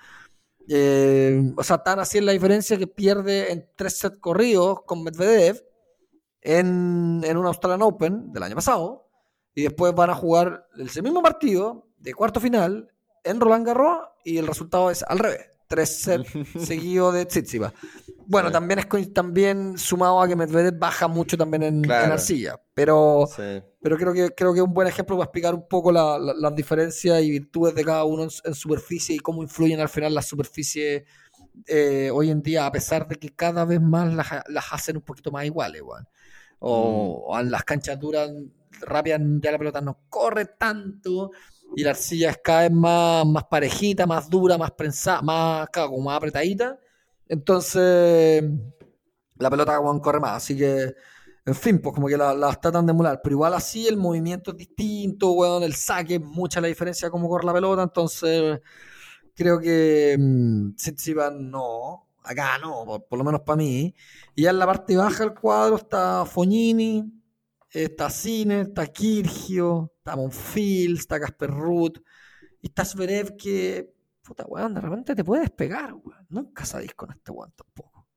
Eh, o sea, tan así es la diferencia que pierde en tres sets corridos con Medvedev en, en un Australian Open del año pasado. Y después van a jugar ese mismo partido de cuarto final en Roland Garros y el resultado es al revés. Tres sets seguidos de Tsitsipas. Bueno, también es también sumado a que Medvedev baja mucho también en, arcilla. Pero, pero creo que creo que es un buen ejemplo para explicar un poco las diferencias y virtudes de cada uno en, superficie y cómo influyen al final las superficies eh, hoy en día, a pesar de que cada vez más las, hacen un poquito más iguales, O, mm. las canchas duras rápidas ya la pelota no corre tanto y la arcilla es cada vez más, más parejita, más dura, más prensada, más, como más apretadita. Entonces, la pelota corre más. Así que, en fin, pues como que la, la tratan de emular. Pero igual así el movimiento es distinto, weón, el saque, mucha la diferencia como corre la pelota. Entonces, creo que mmm, no. Acá no, por, lo menos para mí. Y ya en la parte baja del cuadro está Fognini, está Cine, está Kirgio, está Monfils, está Casper Ruth, y está Zverev que, puta weón, de repente te puedes pegar, weón. Nunca sabéis con este weón tampoco.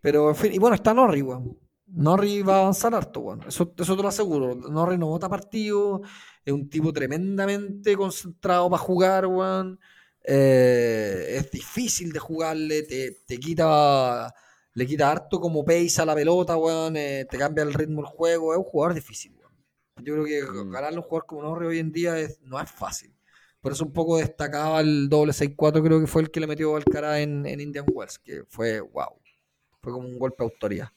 Pero, en fin, y bueno, está Norri, weón. Norri va a avanzar harto, weón. Eso, eso te lo aseguro. Norri no vota partido, es un tipo tremendamente concentrado para jugar, weón. Eh, es difícil de jugarle, te, te quita le quita harto como pace a la pelota, weón, eh, te cambia el ritmo del juego, es un jugador difícil, weón. Yo creo que mm. ganarle un jugador como Norri hoy en día no es fácil. Por eso un poco destacaba el doble 6-4, creo que fue el que le metió al cara en, en Indian Wells, que fue wow. Fue como un golpe de autoridad.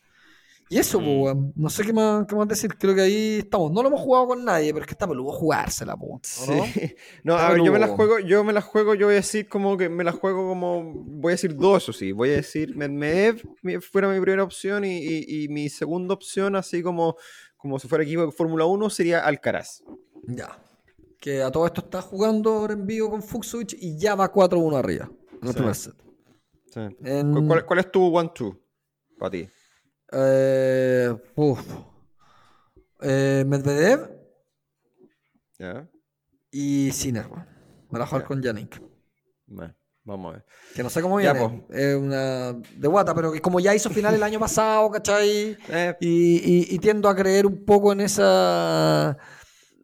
Y eso, pues, no sé qué más, qué más decir. Creo que ahí estamos. No lo hemos jugado con nadie, pero es que está peludo jugársela, po, ¿no? No, a ver, yo me la juego, yo me la juego, yo voy a decir como que me la juego como. Voy a decir dos, o sí. Voy a decir Medvedev fuera mi primera opción y, y, mi segunda opción, así como, como si fuera equipo de Fórmula 1, sería Alcaraz. Ya. Que a todo esto está jugando ahora en vivo con Fuxwich y ya va 4-1 arriba. En primer set. Sí. ¿Cuál, ¿Cuál, es tu 1-2 para ti? Eh, eh, Medvedev. Y Sinner. Me la jugar con Yannick. vamos a ver. Que no sé cómo viene. Es una de guata, pero que como ya hizo final el año pasado, ¿cachai? Eh. Y, tiendo a creer un poco en esa.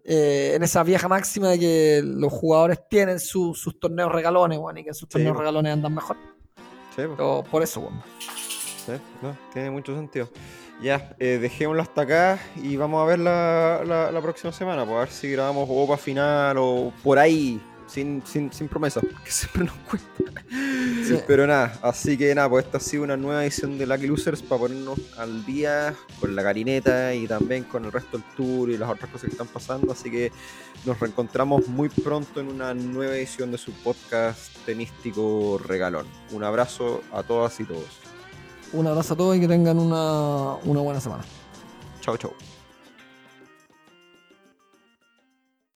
Eh, en esa vieja máxima de que los jugadores tienen sus torneos regalones, bueno, y que sus torneos regalones andan mejor. por eso, bueno. No, tiene mucho sentido. Ya, eh, dejémoslo hasta acá y vamos a ver la, la, próxima semana, pues a ver si grabamos OPA final o por ahí, sin, sin, sin promesa, que siempre nos cuesta. Pero nada, así que nada, pues esta ha sido una nueva edición de Lucky Losers para ponernos al día con la carineta y también con el resto del tour y las otras cosas que están pasando. Así que nos reencontramos muy pronto en una nueva edición de su podcast tenístico regalón. Un abrazo a todas y todos. Un abrazo a todos y que tengan una, una buena semana. Chao, chao.